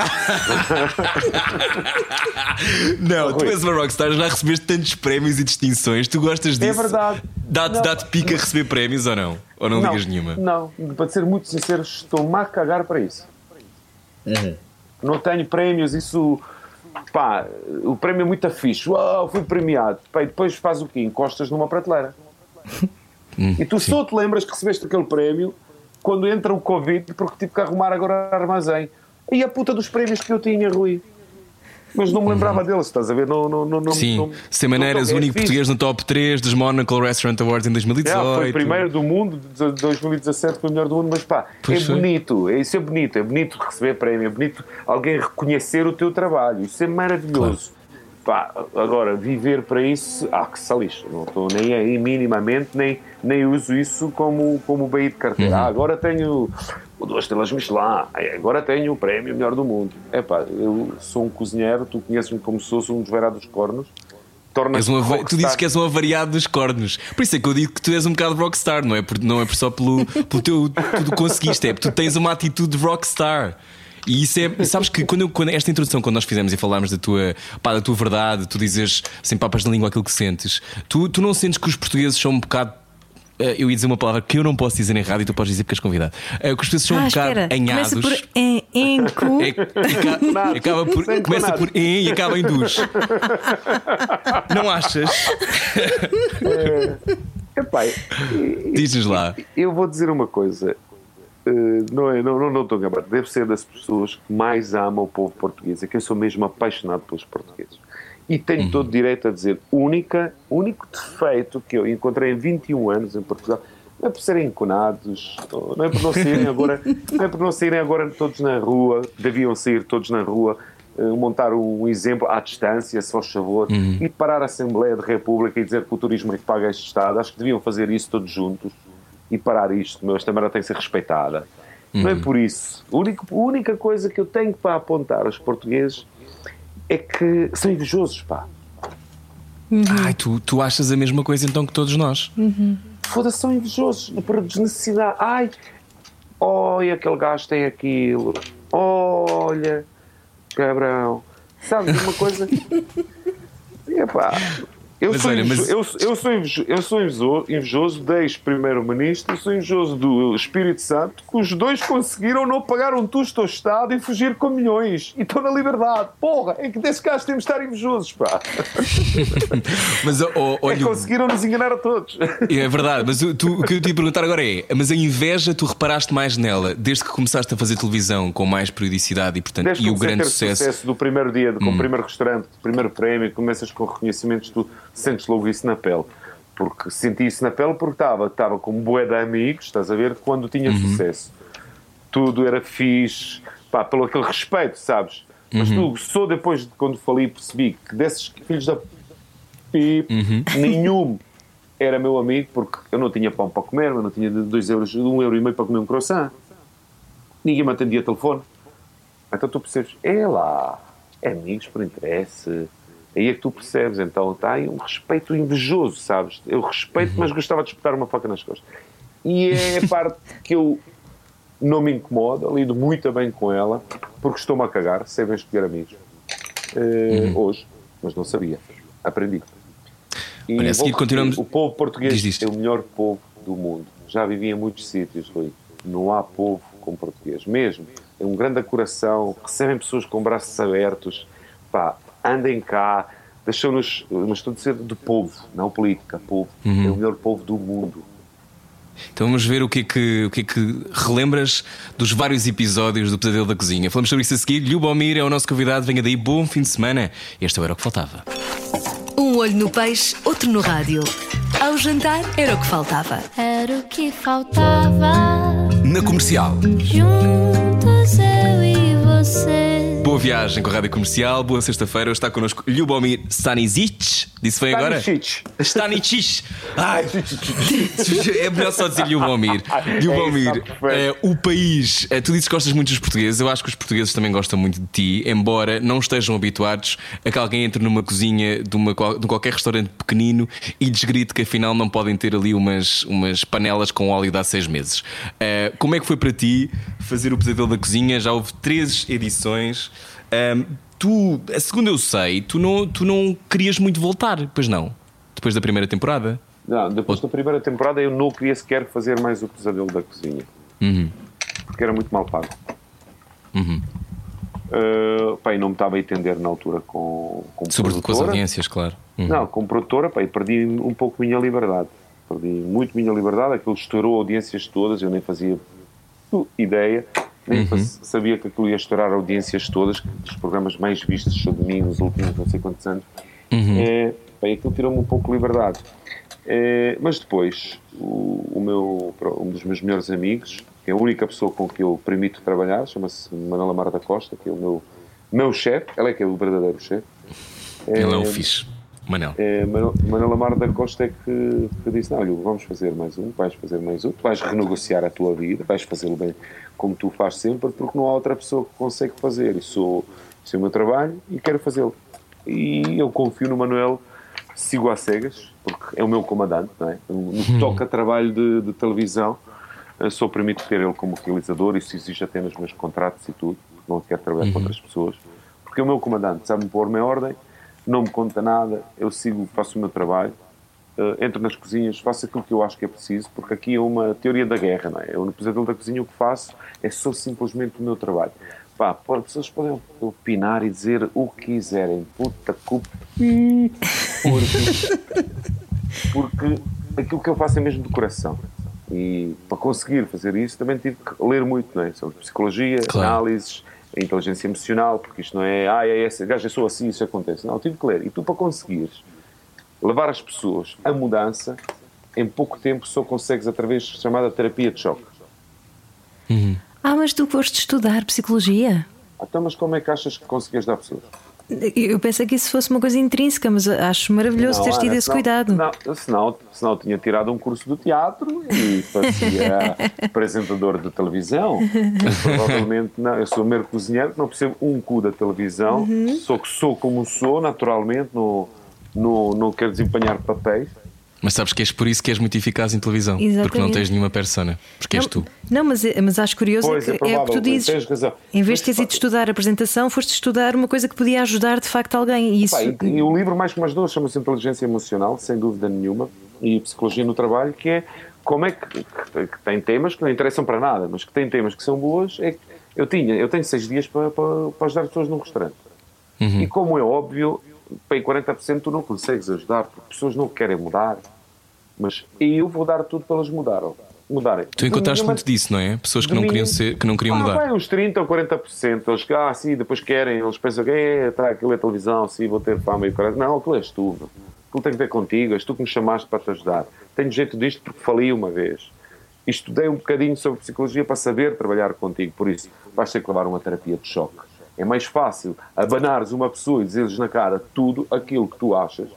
Não, tu Rui. és uma rockstar, já recebeste tantos prémios e distinções, tu gostas disso? É verdade. Dá-te Não. dá pica receber prémios ou não? Ou não, ligas nenhuma? Não, para ser muito sincero, estou-me a cagar para isso. Uhum. Não tenho prémios, isso. Pá, o prémio é muito fixe. Uau, fui premiado. Pá, e depois faz o quê? Encostas numa prateleira. Hum, e tu sim. só te lembras que recebeste aquele prémio quando entra o Covid, porque tive que arrumar agora armazém. E a puta dos prémios que eu tinha, Rui. Mas não me lembrava deles, estás a ver? Não, não, não, Uhum. Sim, não, sem maneiras, não- o é único fixe. português no top 3 dos Monaco Restaurant Awards em 2018. Yeah, foi o primeiro do mundo, de 2017 foi o melhor do mundo, mas pá, Pois é foi. bonito, é, isso é bonito, é bonito receber prémio, é bonito alguém reconhecer o teu trabalho, isso é maravilhoso. Pá, agora, viver para isso, ah, que salixo, não estou nem aí minimamente, nem, nem uso isso como, como bem de carteira. Uhum. Ah, agora tenho duas estrelas Michelin, agora tenho o prémio melhor do mundo. É pá, eu sou um cozinheiro, tu conheces-me como sou, sou um desvairado dos cornos. És um tu dizes que és um avariado dos cornos. Por isso é que eu digo que tu és um bocado rockstar, não é por, não é por só pelo, pelo telo tudo conseguiste, é porque tu tens uma atitude de rockstar. E isso é, sabes que quando, eu- quando esta introdução, quando nós fizemos e falámos da tua, pá, da tua verdade, tu dizes sem papas na língua aquilo que sentes, tu, tu não sentes que os portugueses são um bocado. eh, Eu ia dizer uma palavra que eu não posso dizer em rádio e tu podes dizer porque és convidado. Eh, Que os portugueses são Ah, um bocado espera. Começa anhados. por em, enco. É- aca- Nada. acaba por, Sem começa por em e acaba em dos. Não achas? Epá, e- Diz-nos lá. Eu vou dizer uma coisa. Eh, não, é, não, não, não estou enganado. Deve ser das pessoas que mais amam o povo português. É que eu sou mesmo apaixonado pelos portugueses. E tenho todo o direito a dizer: única, único defeito que eu encontrei em 21 anos em Portugal. Não é por serem enconados, não é por não saírem agora, não é por não saírem agora todos na rua, deviam sair todos na rua, eh, montar um exemplo à distância, se faz favor, e parar a Assembleia da República e dizer que o turismo é que paga este Estado. Acho que deviam fazer isso todos juntos e parar isto, meu, esta merda tem que ser respeitada. Não é por isso. A única, a única coisa que eu tenho para apontar aos portugueses é que são invejosos, pá. Ai, tu, tu achas a mesma coisa então que todos nós? Foda-se, são invejosos, por desnecessidade. Ai, olha, aquele gajo tem aquilo. Olha, cabrão. Sabes uma coisa? Epá, eu, Mas sou olha, mas- invejoso, eu, eu sou invejoso, eu sou invejoso, invejoso da ex-primeiro-ministro, sou invejoso do Espírito Santo, que os dois conseguiram não pagar um tusto ao Estado e fugir com milhões. E estão na liberdade. Porra, é que desse caso temos de estar invejosos, pá. Mas ó, ó, É olha, conseguiram nos enganar a todos. é verdade, mas o, tu- o que eu te ia perguntar agora é: mas a inveja tu reparaste mais nela desde que começaste a fazer televisão com mais periodicidade e, portanto, Desde e o grande sucesso. sucesso do primeiro dia, com o primeiro restaurante, do primeiro prémio, começas com reconhecimentos, tu sentes logo isso na pele. Porque senti isso na pele porque estava, estava com um bué de amigos, estás a ver, quando tinha sucesso. Tudo era fixe, pá, pelo aquele respeito, sabes? Mas tu, só depois de quando falei percebi que desses filhos da pip, nenhum era meu amigo, porque eu não tinha pão para comer, eu não tinha dois euros, um euro e meio para comer um croissant. Ninguém me atendia telefone. Então tu percebes, é lá, é amigos por interesse. Aí é que tu percebes, então está aí um respeito invejoso, sabes? Eu respeito, mas gostava de espetar uma faca nas costas. E é a parte que eu não me incomoda, lido muito bem com ela, porque estou-me a cagar, sei bem escolher amigos. Eh, Hoje, mas não sabia. Aprendi. E Olha, seguir continuamos- O povo português é o melhor povo do mundo. Já vivi em muitos sítios, Rui. Não há povo como português. Mesmo. É um grande coração, recebem pessoas com braços abertos. Pá, andem cá, deixam-nos, mas estou a dizer do povo, não política, povo. Uhum. É o melhor povo do mundo. Então vamos ver o que, é que, o que é que relembras dos vários episódios do Pesadelo da Cozinha. Falamos sobre isso a seguir. Lubomir é o nosso convidado. Venha daí, bom fim de semana. Este era o que faltava. Um olho no peixe, outro no rádio. Ao jantar era o que faltava. Era o que faltava. Na comercial. Juntos eu e você. Boa viagem com a Rádio Comercial, boa sexta-feira. Está connosco Lubomir Stanisic. Disse bem agora? Stanisic. Stanisic. Ai, é melhor só dizer Lubomir. É perfeito. é, o país. é, tu dizes que gostas muito dos portugueses. Eu acho que os portugueses também gostam muito de ti, embora não estejam habituados a que alguém entre numa cozinha de, uma, de qualquer restaurante pequenino e lhes grite que afinal não podem ter ali umas, umas panelas com óleo de há seis meses. É, como é que foi para ti fazer o pesadelo da cozinha? Já houve três edições. Ahm, tu, segundo eu sei, tu não, tu não querias muito voltar, pois não? Depois da primeira temporada? Não, depois da primeira temporada eu não queria sequer fazer mais o pesadelo da cozinha. Uhum. Porque era muito mal pago. Uh, pá, não me estava a entender na altura com, com Sobretudo com as audiências, claro. Uhum. Não, como produtora, pá, perdi um pouco a minha liberdade. perdi muito minha liberdade, aquilo estourou audiências todas, eu nem fazia ideia, nem faz- sabia que aquilo ia estourar audiências todas, dos programas mais vistos de mim nos últimos não sei quantos anos. É, bem, aquilo tirou-me um pouco de liberdade. É, mas depois, o, o meu, um dos meus melhores amigos, que é a única pessoa com que eu permito trabalhar, chama-se Manuela Mara da Costa, que é o meu, meu chefe, ela é que é o verdadeiro chefe. Ele é o fixe. Manel. É, Manuela Mara da Costa é que, que disse: Não, olha, vamos fazer mais um, vais fazer mais um, tu vais renegociar a tua vida, vais fazê-lo bem como tu fazes sempre, porque não há outra pessoa que consegue fazer. Isso é o meu trabalho e quero fazê-lo. E eu confio no Manuel, sigo às cegas, porque é o meu comandante, não é? No que toca a trabalho de, de televisão, só permito ter ele como realizador, isso exige até nos meus contratos e tudo, não quero trabalhar com outras pessoas, porque é o meu comandante sabe-me pôr-me em ordem, não me conta nada, eu sigo, faço o meu trabalho, eh, entro nas cozinhas, faço aquilo que eu acho que é preciso, porque aqui é uma teoria da guerra, não é? Eu no pesadelo da cozinha o que faço é só simplesmente o meu trabalho. Pá, pô, as pessoas podem opinar e dizer o que quiserem, puta culpa, porque, porque aquilo que eu faço é mesmo de coração. E para conseguir fazer isso também tive que ler muito, não é? Sobre psicologia, Claro. análises, inteligência emocional, porque isto não é, ah, é esse gajo, eu sou assim, isso acontece. Não, tive que ler. E tu, para conseguires levar as pessoas à mudança, em pouco tempo só consegues através de chamada terapia de choque. Ah, mas tu foste estudar psicologia? Então, mas como é que achas que consegues dar pessoas? Eu pensei que isso fosse uma coisa intrínseca, mas acho maravilhoso Não, teres tido Ana, esse senão- cuidado. Não, senão, senão eu tinha tirado um curso do teatro e fazia apresentador de televisão. Provavelmente não. Eu sou mero cozinheiro, não percebo um cu da televisão, Uhum. sou que sou como sou, naturalmente, não, não, não quero desempenhar papéis. Mas sabes que és por isso que és muito eficaz em televisão. Porque não Exatamente. tens nenhuma persona. Porque és não, tu. não, mas, é- mas acho curioso Pois, é, é que, é o que tu dizes. tens razão. Em vez Mas, de teres ido estudar apresentação, foste estudar uma coisa que podia ajudar de facto alguém. E isso, e, e o livro mais que mais dou chama-se Inteligência Emocional, sem dúvida nenhuma, e Psicologia no Trabalho, que é como é que, que- que tem temas que não interessam para nada, mas que tem temas que são boas. É que eu, tinha, eu tenho seis dias para, para, para ajudar pessoas num restaurante. E como é óbvio, para aí 40% tu não consegues ajudar, porque pessoas não querem mudar. Mas eu vou dar tudo para elas mudarem. mudarem. Tu encontraste muito disso, não é? Pessoas que não queriam, ser, que não queriam ah, mudar. Vai uns 30 ou 40%. Eles que, ah, sim, depois querem, eles pensam que é, tá, aquilo é televisão, sim, vou ter fama e o caralho. Não, aquilo és tu. meu. Aquilo tem que ver contigo, és tu que me chamaste para te ajudar. Tenho jeito disto porque falei uma vez. E estudei um bocadinho sobre psicologia para saber trabalhar contigo. Por isso, vais ter que levar uma terapia de choque. É mais fácil abanares uma pessoa e dizer-lhes na cara tudo aquilo que tu achas,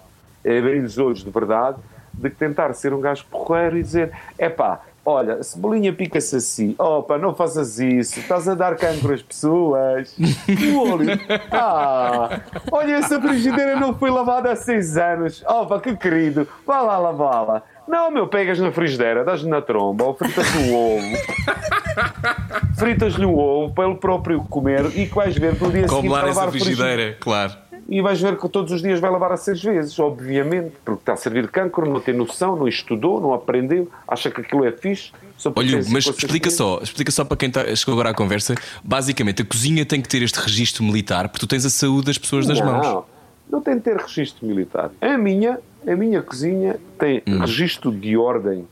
é abrir os olhos de verdade, de que tentar ser um gajo porreiro e dizer: epá, olha, a cebolinha pica-se assim, opa, não faças isso, estás a dar cancro às pessoas. O olho, ah, olha, essa frigideira não foi lavada há seis anos, opa, que querido, vá lá lavá-la. Não, meu, pegas na frigideira, dás-lhe na tromba, ou fritas-lhe o ovo. Fritas-lhe o ovo para ele próprio comer e que vais ver que no dia Como seguinte lavar frigideira claro. e vais ver que todos os dias vai lavar a seis vezes, obviamente, porque está a servir de cancro, não tem noção, não estudou, não aprendeu, acha que aquilo é fixe. Olha, mas explica meses. só, explica só para quem tá, chegou agora à conversa. Basicamente, a cozinha tem que ter este registro militar porque tu tens a saúde das pessoas nas mãos. Não tem de ter registro militar. A minha, a minha cozinha tem Hum. registro de ordem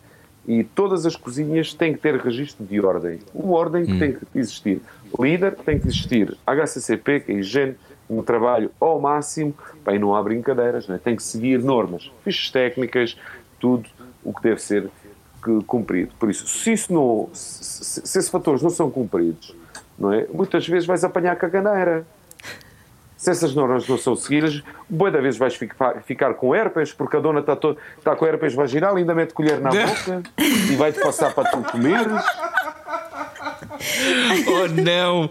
e todas as cozinhas têm que ter registro de ordem. Uma ordem que Hum. tem que existir. Líder tem que existir. HCCP, que é higiene no trabalho ao máximo. Bem, não há brincadeiras, não é? tem que seguir normas, fichas técnicas, tudo o que deve ser cumprido. Por isso, se, isso não, se, se- se esses fatores não são cumpridos, não é? muitas vezes vais apanhar caganeira. Se essas normas não são seguidas, boa da vez vais ficar, ficar com herpes, porque a dona está, está com herpes vaginal, ainda mete colher na boca e vai-te passar para tu comeres. Oh não!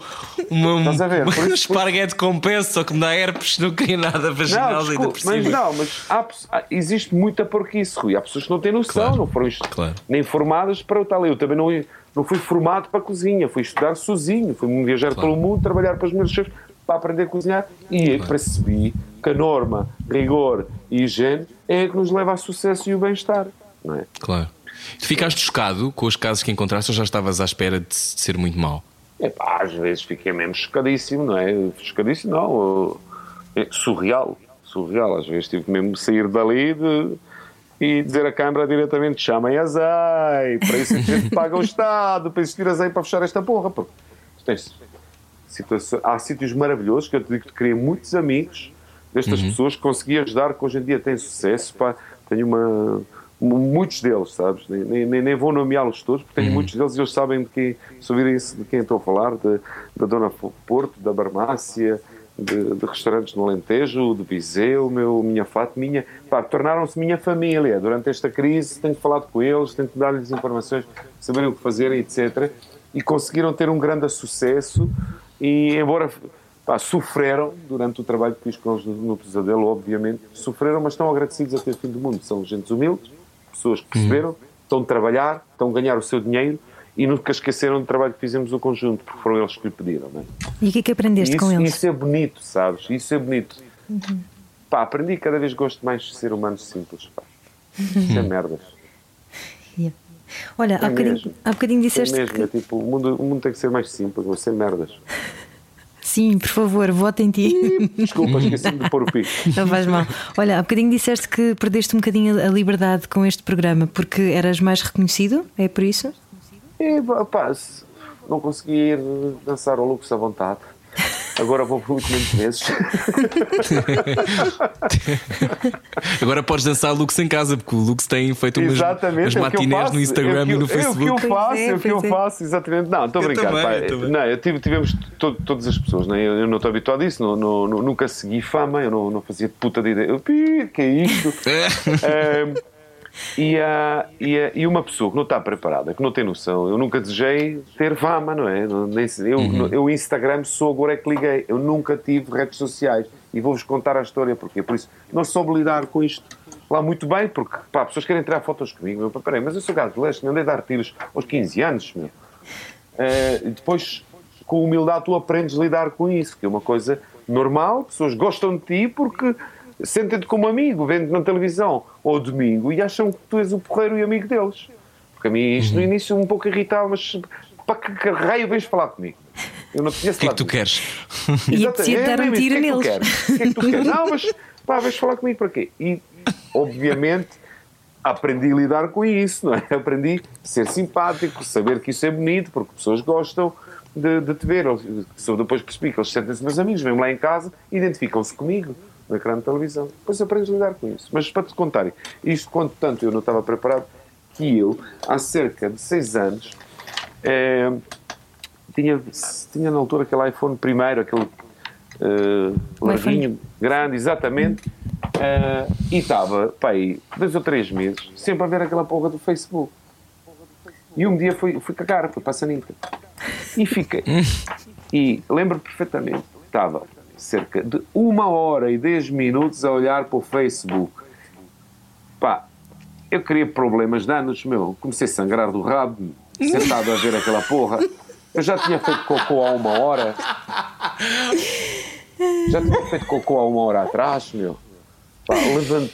Uma, Estás a ver? Por isso- esparguete com peso, só que me dá herpes, não queria nada vaginal Não, ainda por mas cima. não, mas há existe muita porquice, Rui. Há pessoas que não têm noção, Claro, não foram claro. nem formadas para o tal. Eu também não, não fui formado para a cozinha, fui estudar sozinho, fui viajar Claro. pelo mundo, trabalhar para os meus chefes para aprender a cozinhar e percebi que a norma, rigor e higiene é a que nos leva ao sucesso e o bem-estar. Não é? Claro. Tu ficaste chocado com os casos que encontraste ou já estavas à espera de ser muito mau? Epá, às vezes fiquei mesmo chocadíssimo, não é? Chocadíssimo, não. É surreal. Surreal. Às vezes tive mesmo de sair dali de- e dizer a Câmara diretamente: chamem a ZEI, para isso a gente paga o Estado, para existir a ZEI para fechar esta porra. Porque tens situação- há sítios maravilhosos que eu te digo que criei muitos amigos destas pessoas que consegui ajudar, que hoje em dia têm sucesso. Pá, tenho uma. Muitos deles, sabes? Nem, nem, nem vou nomeá-los todos, porque tenho muitos deles e eles sabem de quem, ouvirem isso, de quem estou a falar, de- da Dona Porto, da Barmácia, de, de restaurantes no Alentejo, de Viseu, meu, minha pá, tornaram-se minha família. Durante esta crise tenho falado com eles, tenho que dar-lhes informações, saberem o que fazerem, etc. E conseguiram ter um grande sucesso e, embora pá, sofreram durante o trabalho que fiz com eles no, Pesadelo, obviamente, sofreram, mas estão agradecidos até o fim do mundo. São gente humildes, pessoas que perceberam, estão a trabalhar, estão a ganhar o seu dinheiro e nunca esqueceram do trabalho que fizemos no conjunto, porque foram eles que lhe pediram, é? E o que é que aprendeste isso, com eles? isso é bonito, sabes? Isso é bonito. Pá, aprendi cada vez gosto mais de ser humanos simples, pá. Sem merdas. Yeah. Olha, há É bocadinho, mesmo. há bocadinho É disseste mesmo, que. é tipo, o mundo, o mundo tem que ser mais simples, ou sem merdas. Sim, por favor, vota em ti. Desculpa, esqueci-me de pôr o pico. Não faz mal. Olha, há bocadinho disseste que perdeste um bocadinho a liberdade com este programa porque eras mais reconhecido, é por isso? E, pá, não consegui ir dançar ao Lux à vontade. Agora vou muito menos vezes. Agora podes dançar Lux em casa, porque o Lux tem feito umas, Exatamente, umas é eu matinés no Instagram é que e eu- no É o que eu Facebook. faço, é, é o que eu pois é. faço, exatamente. Não, estou a Eu brincar. também, pá. eu. Não, eu tive, tivemos to- todas as pessoas, né? eu, eu não estou habituado a isso, não, não- nunca segui fama, eu não, não fazia puta de ideia. Eu, "Pi, que é isto? Ahm, e, há- e, há- e uma pessoa que não está preparada, que não tem noção, eu nunca desejei ter fama, não é? Nem se- eu, eu, Instagram, sou agora é que liguei. Eu nunca tive redes sociais e vou-vos contar a história, porque Por isso, não soube lidar com isto lá muito bem, porque pá, pessoas querem tirar fotos comigo. Eu, pá, peraí, mas eu sou gato de leste, andei a dar tiros aos 15 anos, meu. E depois, com humildade, tu aprendes a lidar com isso, que é uma coisa normal, pessoas gostam de ti porque sentem-te como amigo, vêm-te na televisão ou domingo e acham que tu és o porreiro e amigo deles. Porque a mim isto no início um pouco irritava, mas para que, que raio vens falar comigo? Eu não tinha O que é que tu queres? E apetecia dar um tiro neles. O que é que tu queres? Não, mas pá, vais falar comigo para quê? E, obviamente, aprendi a lidar com isso, não é? Aprendi a ser simpático, saber que isso é bonito, porque pessoas gostam de, de te ver. Só depois percebi que eles sentem-se meus amigos, vêm lá em casa, identificam-se comigo no ecrã de televisão. Depois aprendes a lidar com isso. Mas para te contar, isto quanto tanto eu não estava preparado, que eu, há cerca de seis anos, eh, tinha, tinha na altura aquele iPhone primeiro, aquele eh, larguinho, grande, exatamente, eh, e estava, pá, aí, dois ou três meses, sempre a ver aquela porra do Facebook. E um dia fui, fui cagar, fui para a Sanita. E fiquei. E lembro perfeitamente, estava cerca de uma hora e dez minutos a olhar para o Facebook. Pá, eu queria problemas de anos, meu. Comecei a sangrar do rabo, sentado a ver aquela porra. Eu já tinha feito cocô há uma hora. Já tinha feito cocô há uma hora atrás, meu. Pá,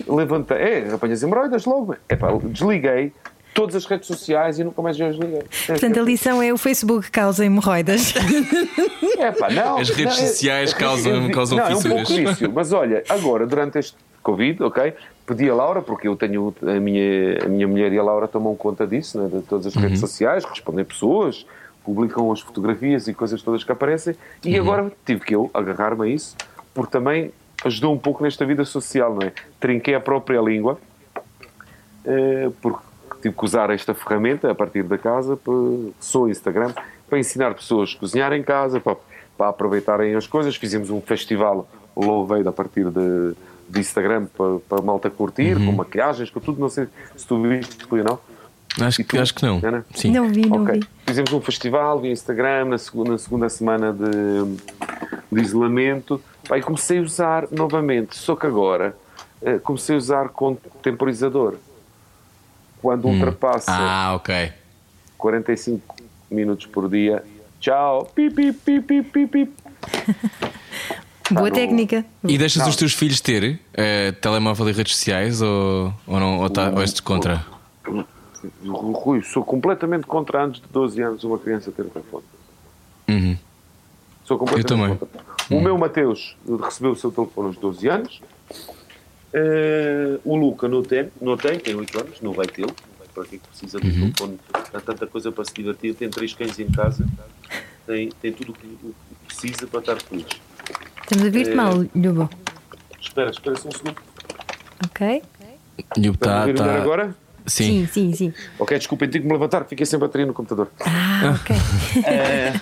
levanta, é, apanhas hemorroidas logo. É pá, desliguei todas as redes sociais e nunca mais eu desliguei. Portanto, a lição é o Facebook causa hemorroidas. É pá, não, As redes não, é- sociais é- causam- é- causam não, é um fissuras. pouco isso. Mas olha, agora, durante este Covid, ok? Pedi a Laura, porque eu tenho a minha, a minha mulher e a Laura tomam conta disso, né, de todas as Uhum. redes sociais, respondem pessoas, publicam as fotografias e coisas todas que aparecem. E Uhum. agora tive que eu agarrar-me a isso, porque também ajudou um pouco nesta vida social, não é? Trinquei a própria língua, eh, porque tive que usar esta ferramenta a partir da casa, sou Instagram, para ensinar pessoas a cozinhar em casa, para, para aproveitarem as coisas. Fizemos um festival Loveiro a partir de, de Instagram para, para malta curtir, Uhum. com maquiagens, com tudo. Não sei se tu viste, Rui, não? Acho que, acho que não. Ana? Sim. Não vi, não Ok. vi. Fizemos um festival via Instagram na segunda, na segunda semana de, de isolamento. E comecei a usar novamente, só que agora eh, comecei a usar com temporizador. Quando ultrapassa Ah, ok. 45 minutos por dia, tchau, pip, pip, pip, pip, pip, pip. Boa não- técnica. E deixas Não. os teus filhos ter eh, telemóvel e redes sociais ou, ou, não, ou, tá, ou és contra? Rui, sou completamente contra antes de 12 anos uma criança ter telefone. Uhum. Sou completamente Eu também. contra. O meu Mateus recebeu o seu telefone aos 12 anos Eh, o Luca não tem, não tem, tem 8 anos, não vai tê-lo. Para que que precisa de um telefone? Há tanta coisa para se divertir. Tem três cães em casa, tem, tem tudo o que, o que precisa para estar feliz. Estamos a ouvir-te É. mal, Lubo. Espera, espera só um segundo. Ok? Yup, Para tá, tá- agora? Sim. Sim, sim, sim. Ok, desculpem, tenho que me levantar, fiquei sem bateria no computador. Ah, ok. Eh,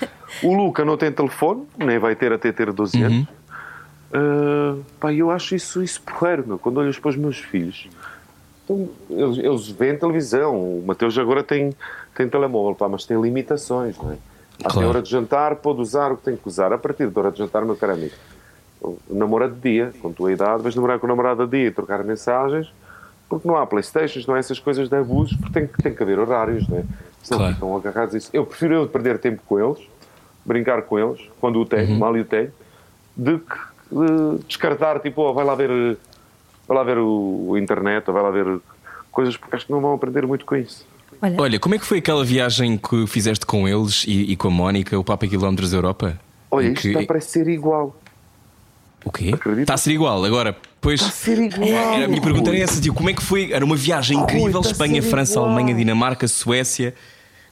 o Luca não tem telefone, nem vai ter até ter 12 anos. Eh, pá, eu acho isso, isso porreiro, meu. Quando olhas para os meus filhos, então, eles, eles veem televisão. O Mateus agora tem, tem telemóvel, pá, mas tem limitações, não é? Até Claro. a hora de jantar, pode usar o que tem que usar. A partir da hora de jantar, meu caro amigo, namora de dia, com a tua idade, vais namorar com o namorado de dia e trocar mensagens, porque não há Playstations, não há essas coisas de abusos, porque tem, que- tem que haver horários, não é? Senão Claro. ficam agarrados a isso. Eu prefiro eu perder tempo com eles, brincar com eles, quando o tenho, Uhum. mal o tenho, de que eh, descartar, tipo, oh, vai lá ver, vai lá ver o, o internet, ou vai lá ver coisas, porque acho que não vão aprender muito com isso. Olha, Olha, como é que foi aquela viagem que fizeste com eles e, e com a Mónica, o Papa Quilómetros Europa? Olha, isto que- está para ser igual. O quê? Acredita? Está a ser igual. Agora, pois. Está a ser igual. Era, a minha pergunta era essa, tio. Como é que foi? Era uma viagem incrível: Espanha, França, igual. Alemanha, Dinamarca, Suécia.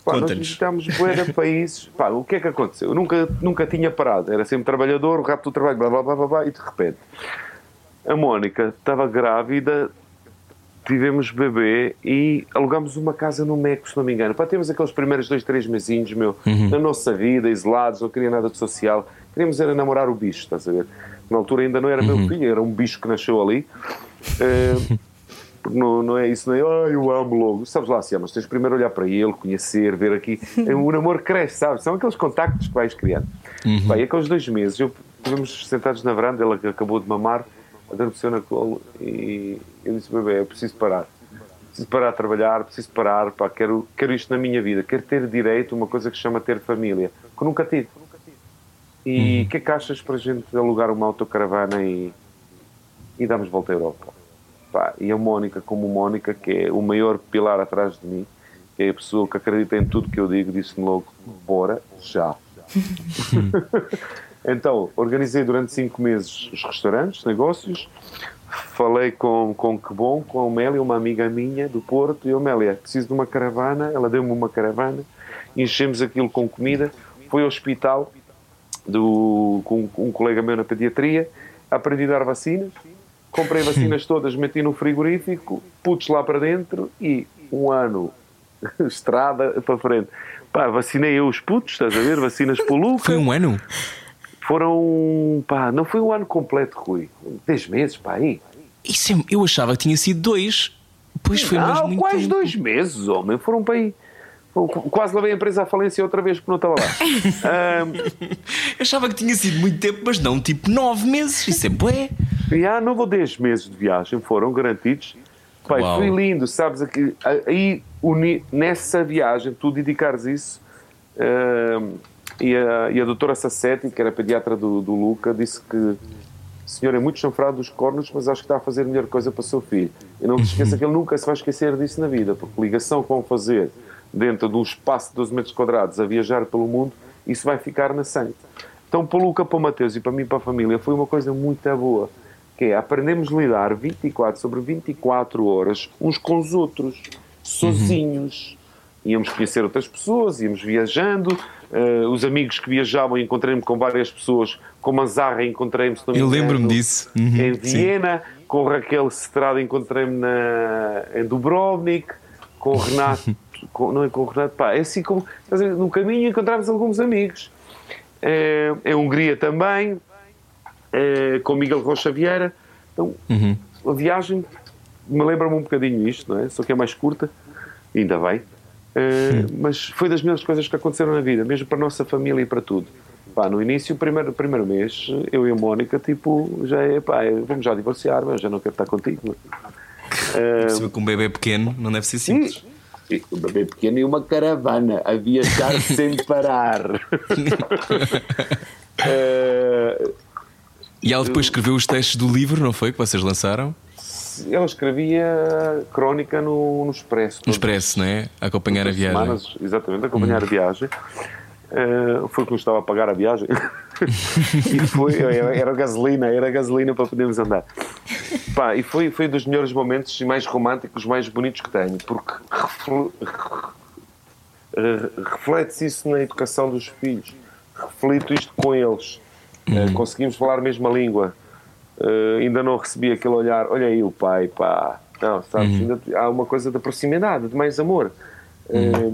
Pá, nós visitámos bué países. Pá, o que é que aconteceu? Eu nunca, nunca tinha parado. Era sempre trabalhador, o rápido do trabalho, blá, blá, blá, blá, blá, e de repente a Mónica estava grávida, tivemos bebê e alugámos uma casa no Meco, se não me engano. Pá, temos aqueles primeiros dois, três mesinhos, meu, na nossa vida, isolados, não queria nada de social. Queríamos era namorar o bicho, estás a ver? Na altura ainda não era meu filho, era um bicho que nasceu ali. Eh, porque não, não é isso, não é ai, eu amo logo. Sabes lá, assim, mas tens primeiro olhar para ele, conhecer, ver aqui. O namoro cresce, sabes? São aqueles contactos que vais criando. Bem, aqueles dois meses, eu estivemos sentados na varanda, ela acabou de mamar, adormeceu na colo e eu disse, bebê, eu preciso parar. Preciso parar de trabalhar, preciso parar, pá, quero, quero isto na minha vida, quero ter direito a uma coisa que se chama ter família, que nunca tive. E o que é que achas para a gente alugar uma autocaravana e, e darmos volta à Europa? Pá, e a Mónica, como Mónica, que é o maior pilar atrás de mim, que é a pessoa que acredita em tudo que eu digo, disse-me logo: bora já. então, organizei durante cinco meses os restaurantes, negócios, falei com, com Que Bom, com a Amélia, uma amiga minha do Porto, e a Amélia, preciso de uma caravana, ela deu-me uma caravana, enchemos aquilo com comida, fui ao hospital do, com um colega meu na pediatria, aprendi a dar vacinas, comprei vacinas todas, meti no frigorífico, putos lá para dentro e um ano estrada para frente. Pá, vacinei eu os putos, estás a ver? Vacinas para o Luca. Foi um ano? Foram, pá, não foi um ano completo, Rui. 10 meses, pá, aí. Isso é- eu achava que tinha sido dois. Pois foi não, mesmo muito quase tempo. dois meses, homem. Foram para aí. Qu- Quase levei a empresa à falência outra vez porque não estava lá. Eu achava que tinha sido muito tempo, mas não, tipo nove meses. Isso é bué. E há não vou 10 meses de viagem, foram garantidos. Pai, Uau. foi lindo, sabes? Aqui, aí, uni- nessa viagem, tu dedicares isso. ahm, e, a, e a doutora Sassetti, que era pediatra do, do Luca, disse que o senhor é muito chanfrado dos cornos, mas acho que está a fazer a melhor coisa para o seu filho. E não te esqueça que ele nunca se vai esquecer disso na vida, porque ligação que vão fazer dentro de um espaço de 12 metros quadrados a viajar pelo mundo, isso vai ficar na sangue. Então, para o Luca, para o Mateus e para mim, para a família, foi uma coisa muito boa. Que é, aprendemos a lidar 24 sobre 24 horas uns com os outros, sozinhos. Íamos conhecer outras pessoas, íamos viajando. eh, os amigos que viajavam, encontrei-me com várias pessoas. Com a Zarra, encontrei-me, se não me Eu lembro-me disso. Uhum, em sim. Viena. Com Raquel Cetrada, encontrei-me em Dubrovnik. Com o Renato, com- não é com o Renato, pá, é assim como. No caminho encontramos alguns amigos. Eh, em Hungria também, eh, com Miguel Rocha Vieira. Então, Uhum. a viagem me lembra-me um bocadinho isto, não é? Só que é mais curta, ainda bem. Eh, mas foi das melhores coisas que aconteceram na vida, mesmo para a nossa família e para tudo. Pá, no início, o primeiro, primeiro mês, eu e a Mónica, tipo, já é, pá, vamos já divorciar, mas já não quero estar contigo. é? Por cima, Com um bebê pequeno, não deve ser simples. E um bebê pequeno e uma caravana a viajar sem parar. Eh, E ela depois escreveu os textos do livro, não foi? Que vocês lançaram? ela escrevia crónica no, no Expresso. No Expresso, não é? A acompanhar a viagem. Semanas, exatamente, acompanhar a viagem. Eh, foi que nos estava a pagar a viagem. e foi, era, gasolina, era gasolina para podermos andar. Pá, e foi, foi dos melhores momentos e mais românticos, mais bonitos que tenho, porque refle- re- reflete-se isso na educação dos filhos. Reflito isto com eles. Eh, conseguimos falar a mesma língua. Eh, ainda não recebi aquele olhar, olha aí o pai, pá. Não, sabes, ainda há uma coisa de proximidade, de mais amor. Eh,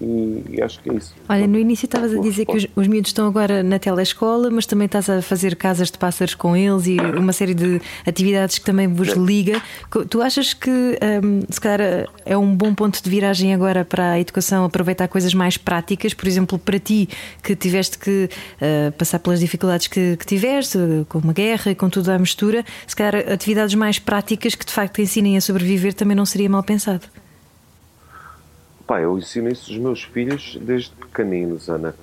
e, e acho que é isso. Olha, no início estavas a dizer que os, os miúdos estão agora na telescola, mas também estás a fazer casas de pássaros com eles e uma série de atividades que também vos liga. Tu achas que hum, se calhar é um bom ponto de viragem agora para a educação aproveitar coisas mais práticas? Por exemplo, para ti que tiveste que eh, passar pelas dificuldades que, que tiveste, eh, com uma guerra e com tudo à mistura, se calhar atividades mais práticas que de facto te ensinem a sobreviver também não seria mal pensado. Pá, eu ensino isso aos meus filhos desde pequeninos, Ana.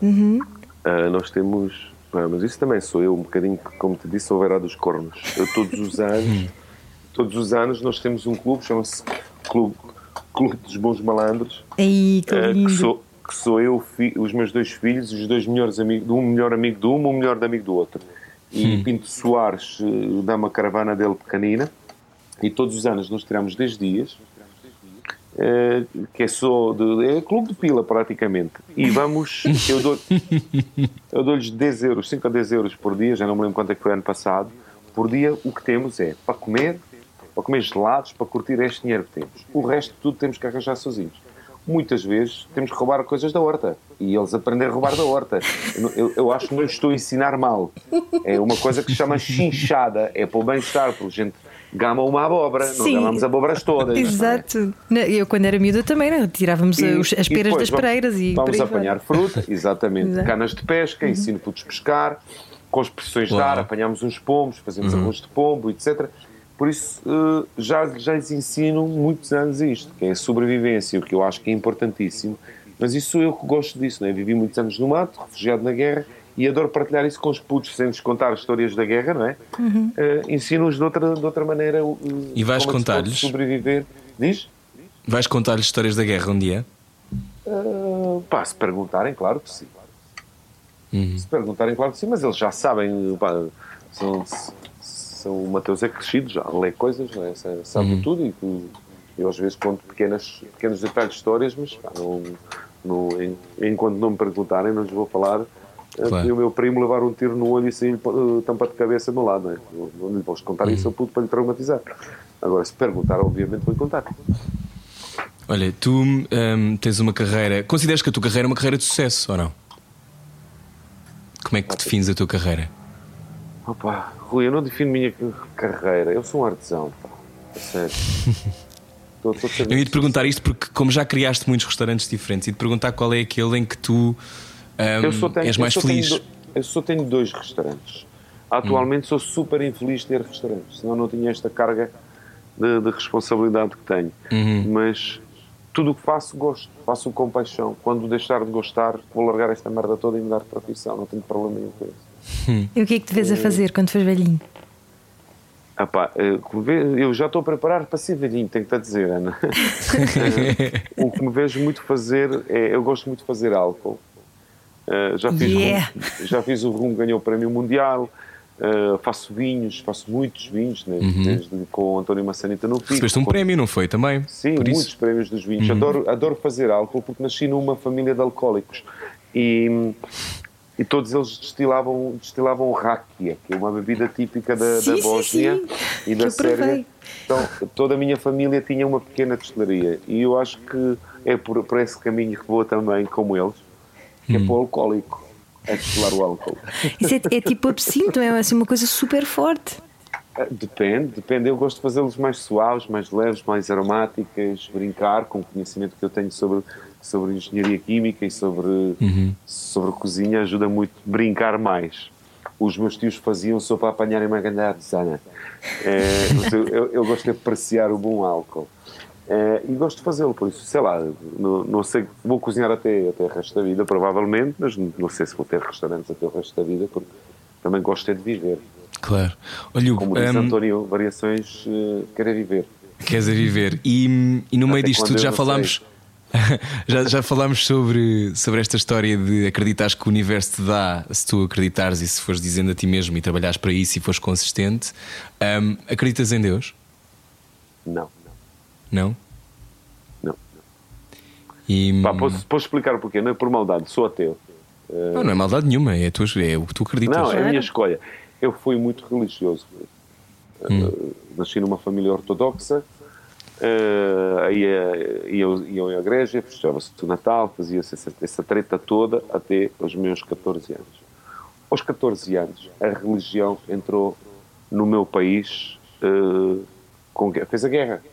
Ah, nós temos. pá, mas isso também sou eu, um bocadinho, que, como te disse, houverá dos cornos. Eu todos os anos, todos os anos nós temos um clube, chama-se Clube, clube dos Bons Malandros, Aí, que ah, lindo! que, sou, que sou eu, fi- os meus dois filhos, os dois melhores amigos, um melhor amigo de um, um melhor amigo do outro. E Pinto Soares eh, dá uma caravana dele pequenina, e todos os anos nós tiramos 10 dias, eh, que é só de, é clube de pila praticamente. E vamos eu dou eu dou-lhes 10 euros 5 a 10 euros por dia já não me lembro quanto é que foi ano passado. Por dia o que temos é para comer para comer gelados para curtir este dinheiro que temos. O resto tudo temos que arranjar sozinhos. Muitas vezes temos que roubar coisas da horta. E eles aprendem a roubar da horta. Eu, eu, acho que não estou a ensinar mal. É uma coisa que se chama chinchada. É para o bem-estar porque a gente gama uma abóbora não Sim. gamamos abóboras todas não é? Exato. Não, Eu, quando era miúda, também não, tirávamos E- os- as peras depois das pereiras e. Vamos, por aí vamos apanhar fruta, exatamente. Exato. Uhum. Canas de pesca, ensino putos pescar, com expressões de Uau. ar, apanhamos uns pombos, fazemos arroz de pombo, etc. Por isso, eh, já, já lhes ensino muitos anos isto, que é a sobrevivência, o que eu acho que é importantíssimo. Mas isso eu que gosto disso, né? Vivi muitos anos no mato, refugiado na guerra, e adoro partilhar isso com os putos, sem lhes contar histórias da guerra, não é? Uhum. Eh, Ensino-os de outra, de outra maneira. eh, E vais como é que se pode contar-lhes? Sobreviver. Diz? Vais contar-lhes histórias da guerra um dia? Uh, pá, se perguntarem, claro que sim. Uhum. Se perguntarem, claro que sim, mas eles já sabem. Pá, são, são, o Mateus é crescido, já lê coisas, não é? Sa- sabe Uhum. tudo. E eu às vezes conto pequenas, pequenos detalhes de histórias, mas pá, não, não, en- enquanto não me perguntarem, não lhes vou falar. Uh, Claro. E o meu primo levar um tiro no olho e sair uh, tampa de cabeça meu lado, não é? Não- Não lhe posso contar Uhum. isso ao puto para lhe traumatizar. Agora, se perguntar, obviamente vou contar. Olha, tu hum, tens uma carreira. Consideras que a tua carreira é uma carreira de sucesso ou não? Como é que defines a tua carreira? Opa, Rui, eu não defino minha carreira. Eu sou um artesão, pá. A sério. Estou- estou Eu ia te perguntar isto porque, como já criaste muitos restaurantes diferentes, e te perguntar qual é aquele em que tu hum, Eu só tenho, és eu mais só tenho feliz. do- eu só tenho dois restaurantes. Atualmente sou super infeliz de ter restaurantes, senão não tinha esta carga de, de responsabilidade que tenho. Uhum. Mas tudo o que faço, gosto. Faço com paixão. Quando deixar de gostar, vou largar esta merda toda e mudar de profissão. Não tenho problema nenhum com isso. E o que é que te vês a fazer quando fores velhinho? Ah pá, eh, eu já estou a preparar para ser velhinho, tenho-te a dizer, Ana. Eh, o que me vejo muito fazer é. Eu gosto muito de fazer álcool. Eh, já, fiz Yeah. rum, já fiz o rum, ganhou o prémio mundial. Eh, faço vinhos, faço muitos vinhos, né? desde com o António Massanita no Pico. Uhum. Recebeste um com- prémio, não foi? Também? Sim, Por muitos isso. Uhum. prémios dos vinhos. Adoro, adoro fazer álcool porque nasci numa família de alcoólicos e, e todos eles destilavam, destilavam rakia, que é uma bebida típica da, Sim, da sim, Bósnia sim. e da Eu provei. Sérvia. Então, toda a minha família tinha uma pequena destilaria e eu acho que é por, por esse caminho que vou também, como eles, que Hum. é para o alcoólico, a destilar o álcool. Isso é, é tipo absinto, é assim, uma coisa super forte. Ah, Depende, depende. Eu gosto de fazê-los mais suaves, mais leves, mais aromáticas, brincar com o conhecimento que eu tenho sobre, sobre engenharia química e sobre, sobre cozinha, ajuda muito a brincar mais. Os meus tios faziam só para apanharem uma grande artesana. É, eu, eu gosto de apreciar o bom álcool. É, e gosto de fazê-lo, por isso, sei lá, não, não sei, vou cozinhar até, até o resto da vida, provavelmente, mas não sei se vou ter restaurantes até o resto da vida, porque também gosto é de viver. Claro. Olha, Como diz hum, António, variações uh, querer viver. queres a viver. E, e no meio Até disto quando tudo já falámos. já, já falámos sobre, sobre esta história de acreditares que o universo te dá se tu acreditares e se fores dizendo a ti mesmo e trabalhares para isso e fores consistente. Um, acreditas em Deus? Não, Não? não. E, Pá, posso, posso explicar o porquê? Não é por maldade, sou ateu. não, não é maldade nenhuma, é, a tua, é o que tu acreditas. Não, é a minha escolha. Eu fui muito religioso. Uh, nasci numa família ortodoxa, uh, ia, ia, ia à igreja, festejava-se o Natal, fazia-se essa, essa treta toda até os meus 14 anos. Aos 14 anos, a religião entrou no meu país, uh, com, fez a guerra.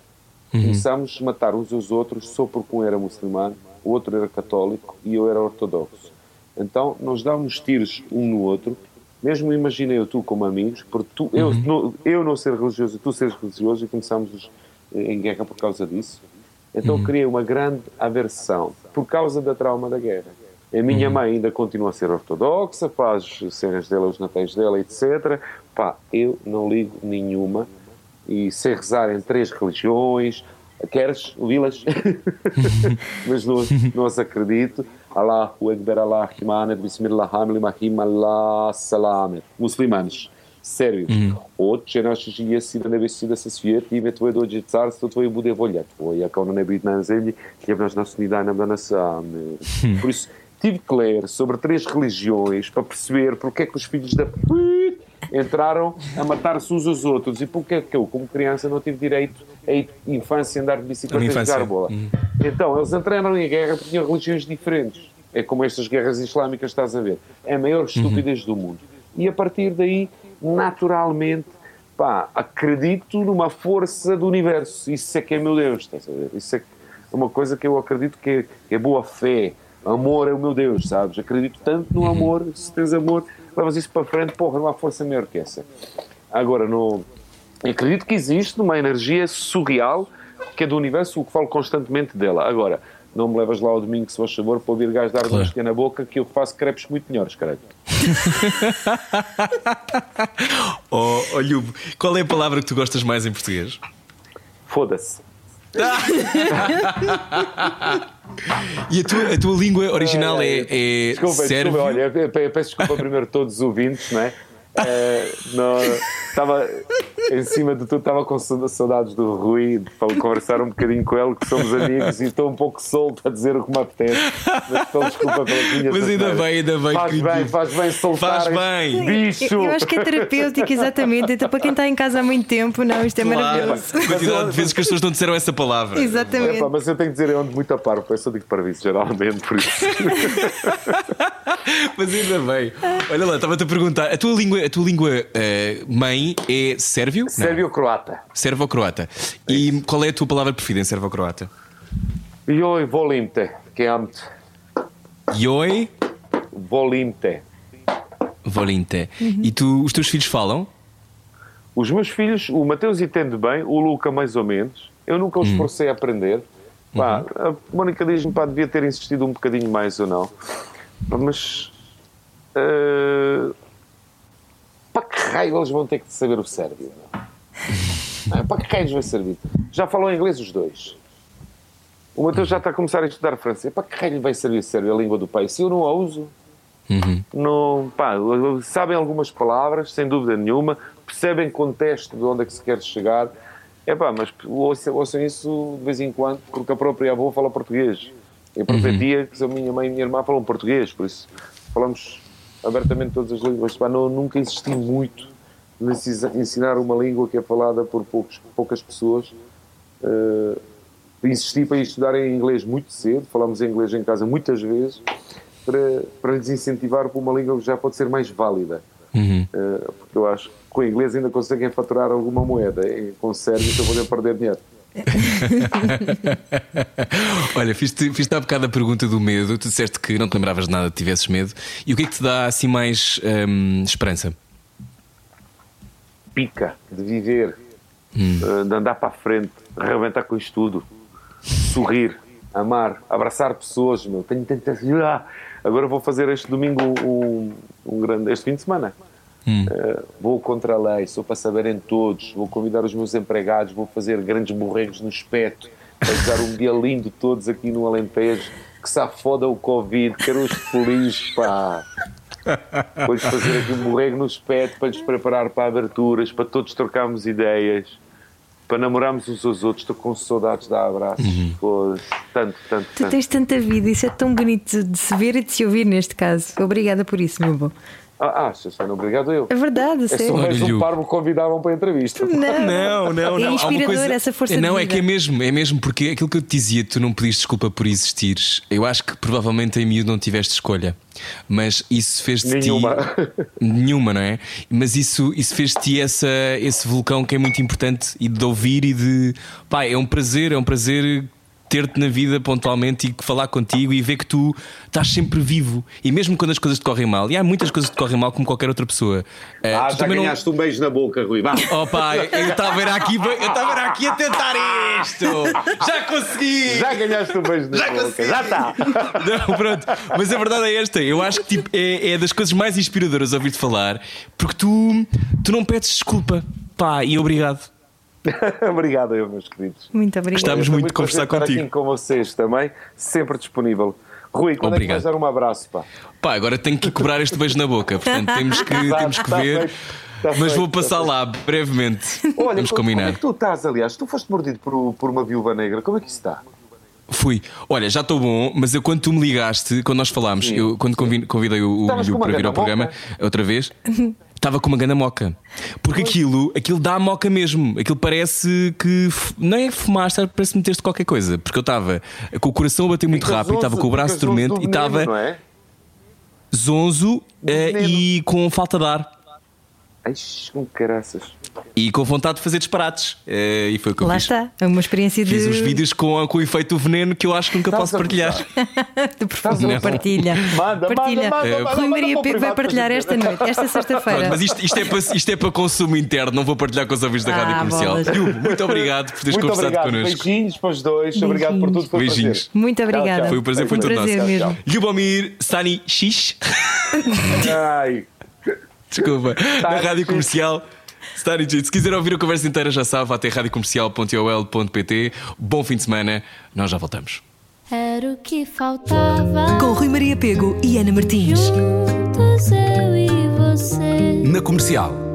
Começámos a matar uns aos outros só porque um era muçulmano, o outro era católico e eu era ortodoxo. Então, nós dávamos tiros um no outro, mesmo imaginei eu tu como amigos, porque tu, eu, não, eu não ser religioso e tu seres religioso, e começámos em guerra por causa disso. Então, criei uma grande aversão por causa da trauma da guerra. A minha mãe ainda continua a ser ortodoxa, faz cenas dela, os natais dela, etc. Pá, eu não ligo nenhuma e sei rezar em três religiões. Queres ouvi-las? Mas não, não as acredito. Allahu Akbar, Allah Rahman, Bismillahirrahmanirrahim, Allah Salam. Muçulmanos. Sério. Отче наш, єси на небесі да се світ, ім'я Твоє дойде царство Твоє буде воля Твоя, яка на небі і на землі, хліб наш насущний дай нам да нас. Amém. Por isso, tive que ler sobre três religiões para perceber porque é que os filhos da p... entraram a matar-se uns aos outros e porque é que eu, como criança, não tive direito a infância a andar de bicicleta e jogar bola. Então, eles entraram em guerra porque tinham religiões diferentes. É como estas guerras islâmicas, estás a ver. É a maior estupidez do mundo. E a partir daí, naturalmente, pá, acredito numa força do universo. Isso é que é meu Deus, estás a ver? Isso é uma coisa que eu acredito que é, que é boa fé. Amor é o meu Deus, sabes? Acredito tanto no amor. Se tens amor, levas isso para frente, porra, não há força maior que essa. Agora, no, acredito que existe uma energia surreal que é do universo, o que falo constantemente dela. Agora, não me levas lá ao domingo, se faz favor, para ouvir gás dar uma Claro. na boca, que eu faço crepes muito melhores, caralho. Oh, oh Lhubo, qual é a palavra que tu gostas mais em português? Foda-se. E a tua, a tua língua original é, é Desculpa, sérvio? desculpa, olha, eu pe- peço desculpa primeiro a todos os ouvintes, não é? Não, Estava em cima de tudo, estava com sa- saudades do Rui para conversar um bocadinho com ele, que somos amigos, e estou um pouco solto a dizer o que me apetece. Mas então, desculpa pelas minhas Mas ainda bem, ainda bem Faz que- bem, faz bem soltar. Faz bem. Bicho! Eu, eu acho que é terapêutico, exatamente. Então, para quem está em casa há muito tempo, não, isto é Claro, maravilhoso. a quantidade de vezes que as pessoas não disseram essa palavra. Exatamente. Epá, mas eu tenho que dizer, eu ando muito a par, por isso eu digo para isso, geralmente, por isso. Mas ainda bem. Olha lá, estava-te a perguntar: a tua língua, a tua língua eh, mãe é sérvio? Não. Sérvio-croata. Servo-croata. E qual é a tua palavra preferida em servo-croata? Joj, volim-te, que amo-te. Joj Volim-te. volinte. E tu, os teus filhos falam? Os meus filhos, o Mateus entende bem, o Luca mais ou menos. Eu nunca os forcei a aprender. Pá, A Mónica diz-me, pá, devia ter insistido um bocadinho mais ou não. Mas... eh, para que raio eles vão ter que saber o sérvio? não? Ah, para que raio eles vai servir? Já falam inglês os dois. O Mateus já está a começar a estudar francês. Para que raio lhe vai servir o sérvio, a língua do pai? Se eu não a uso, não, pá, sabem algumas palavras, sem dúvida nenhuma, percebem contexto de onde é que se quer chegar. É pá, mas ouçam, ouçam isso de vez em quando, porque a própria avó fala português. E a própria tia, que a minha mãe e minha irmã falam português, por isso falamos abertamente todas as línguas. Pá, não, nunca insisti muito nesse ensinar uma língua que é falada por poucos, poucas pessoas. Eh, insisti para estudar em inglês muito cedo, falamos em inglês em casa muitas vezes, para, para lhes incentivar para uma língua que já pode ser mais válida. Eh, porque eu acho que com o inglês ainda conseguem faturar alguma moeda, com sérvio estão a poder perder dinheiro. Olha, fiz-te fiz há bocado a pergunta do medo. Tu disseste que não te lembravas de nada, tivesses medo. E o que é que te dá assim mais hum, esperança? Pica de viver, eh, de andar para a frente, arrebentar com isto tudo, sorrir, amar, abraçar pessoas. Meu. Tenho tantas. Ah! Agora vou fazer este domingo um, um grande. este fim de semana. Uh, vou contra a lei, sou para saberem todos, vou convidar os meus empregados, vou fazer grandes borregos no espeto, a desejar um dia lindo todos aqui no Alentejo, que se afoda o Covid, quero os felizes, pá. Depois fazer aqui um borrego no espeto para lhes preparar para aberturas, para todos trocarmos ideias, para namorarmos uns aos outros. Estou com saudades de dar abraços. Foda-se. Tanto, tanto, Tu tanto. tens tanta vida, isso é tão bonito de se ver e de se ouvir neste caso. Obrigada por isso, meu bom. Ah, achas, Ana? Obrigado eu. É verdade, É só sério. mais Olha, um parvo que convidavam para a entrevista. Não, Não, não, É não. Uma inspirador essa força de Não, é vida. que é mesmo, é mesmo, porque aquilo que eu te dizia, tu não pediste desculpa por existires. Eu acho que provavelmente em miúdo não tiveste escolha. Mas isso fez de Nenhuma. ti. Nenhuma, não é? Mas isso, isso fez de ti essa, esse vulcão que é muito importante e de ouvir e de. Pá, é um prazer, é um prazer ter-te na vida pontualmente e falar contigo e ver que tu estás sempre vivo. E mesmo quando as coisas te correm mal, e há muitas coisas que te correm mal como qualquer outra pessoa. eh, Ah, tu já também não- ganhaste um beijo na boca, Rui. Vá. Oh pai, eu estava aqui, eu estava aqui a tentar isto. Já consegui. Já ganhaste um beijo na Já boca. consegui. Já está. Não, pronto. Mas a verdade é esta. Eu acho que tipo, é, é das coisas mais inspiradoras ouvir-te falar, porque tu, tu não pedes desculpa. Pá, e obrigado. Obrigado eu, meus queridos. Muito Eu estou muito de conversar contigo. aqui com vocês também, sempre disponível. Rui, quando Obrigado. é que vais dar um abraço, pá? Pá, agora tenho que cobrar este beijo na boca. Portanto, temos que, Tá- temos que tá ver. feito, tá Mas feito, vou tá passar feito. lá brevemente. Olha, Vamos como, como combinar. é que tu estás, aliás? Tu foste mordido por, por uma viúva negra, como é que isso está? Fui. Olha, já estou bom, mas eu quando tu me ligaste, quando nós falámos, Sim, eu quando convi- convidei o, o Estavas Bilho com uma para vir ao ganda programa outra vez, estava com uma ganda moca. Porque aquilo, aquilo dá moca mesmo. Aquilo parece que não é fumaste, parece meteste qualquer coisa. Porque eu estava com o coração a bater muito Fica rápido, estava com o braço dormente do e estava Não é? zonzo veneno. e com falta de ar. Ai, com caraças. E com vontade de fazer disparates. Eh, e foi o que eu Lá fiz. está, é uma experiência de. Fiz os vídeos com, com o efeito do veneno que eu acho que nunca Estás posso partilhar. Por favor, Não. partilha. Manda, partilha. manda, manda, Eh, manda, Rui Maria para o Pego vai partilhar esta noite, esta sexta-feira. Mas isto, isto é para, isto é para consumo interno, não vou partilhar com os ouvintes da Ah, Rádio Comercial. Hugo, muito obrigado por teres Muito conversado obrigado. connosco. Beijinhos para os dois. Obrigado por tudo. Foi um Beijinhos. prazer. Muito obrigada. tchau. Foi um prazer, foi Um todo prazer nosso. mesmo. Lubomir Stani X, Ai. desculpa, na Rádio. Comercial. Stani X. Se quiser ouvir a conversa inteira, já sabe, vá até radiocomercial.ol.pt. Bom fim de semana, nós já voltamos. Era o que faltava. Com Rui Maria Pego e Ana Martins. Juntos eu e você. Na comercial.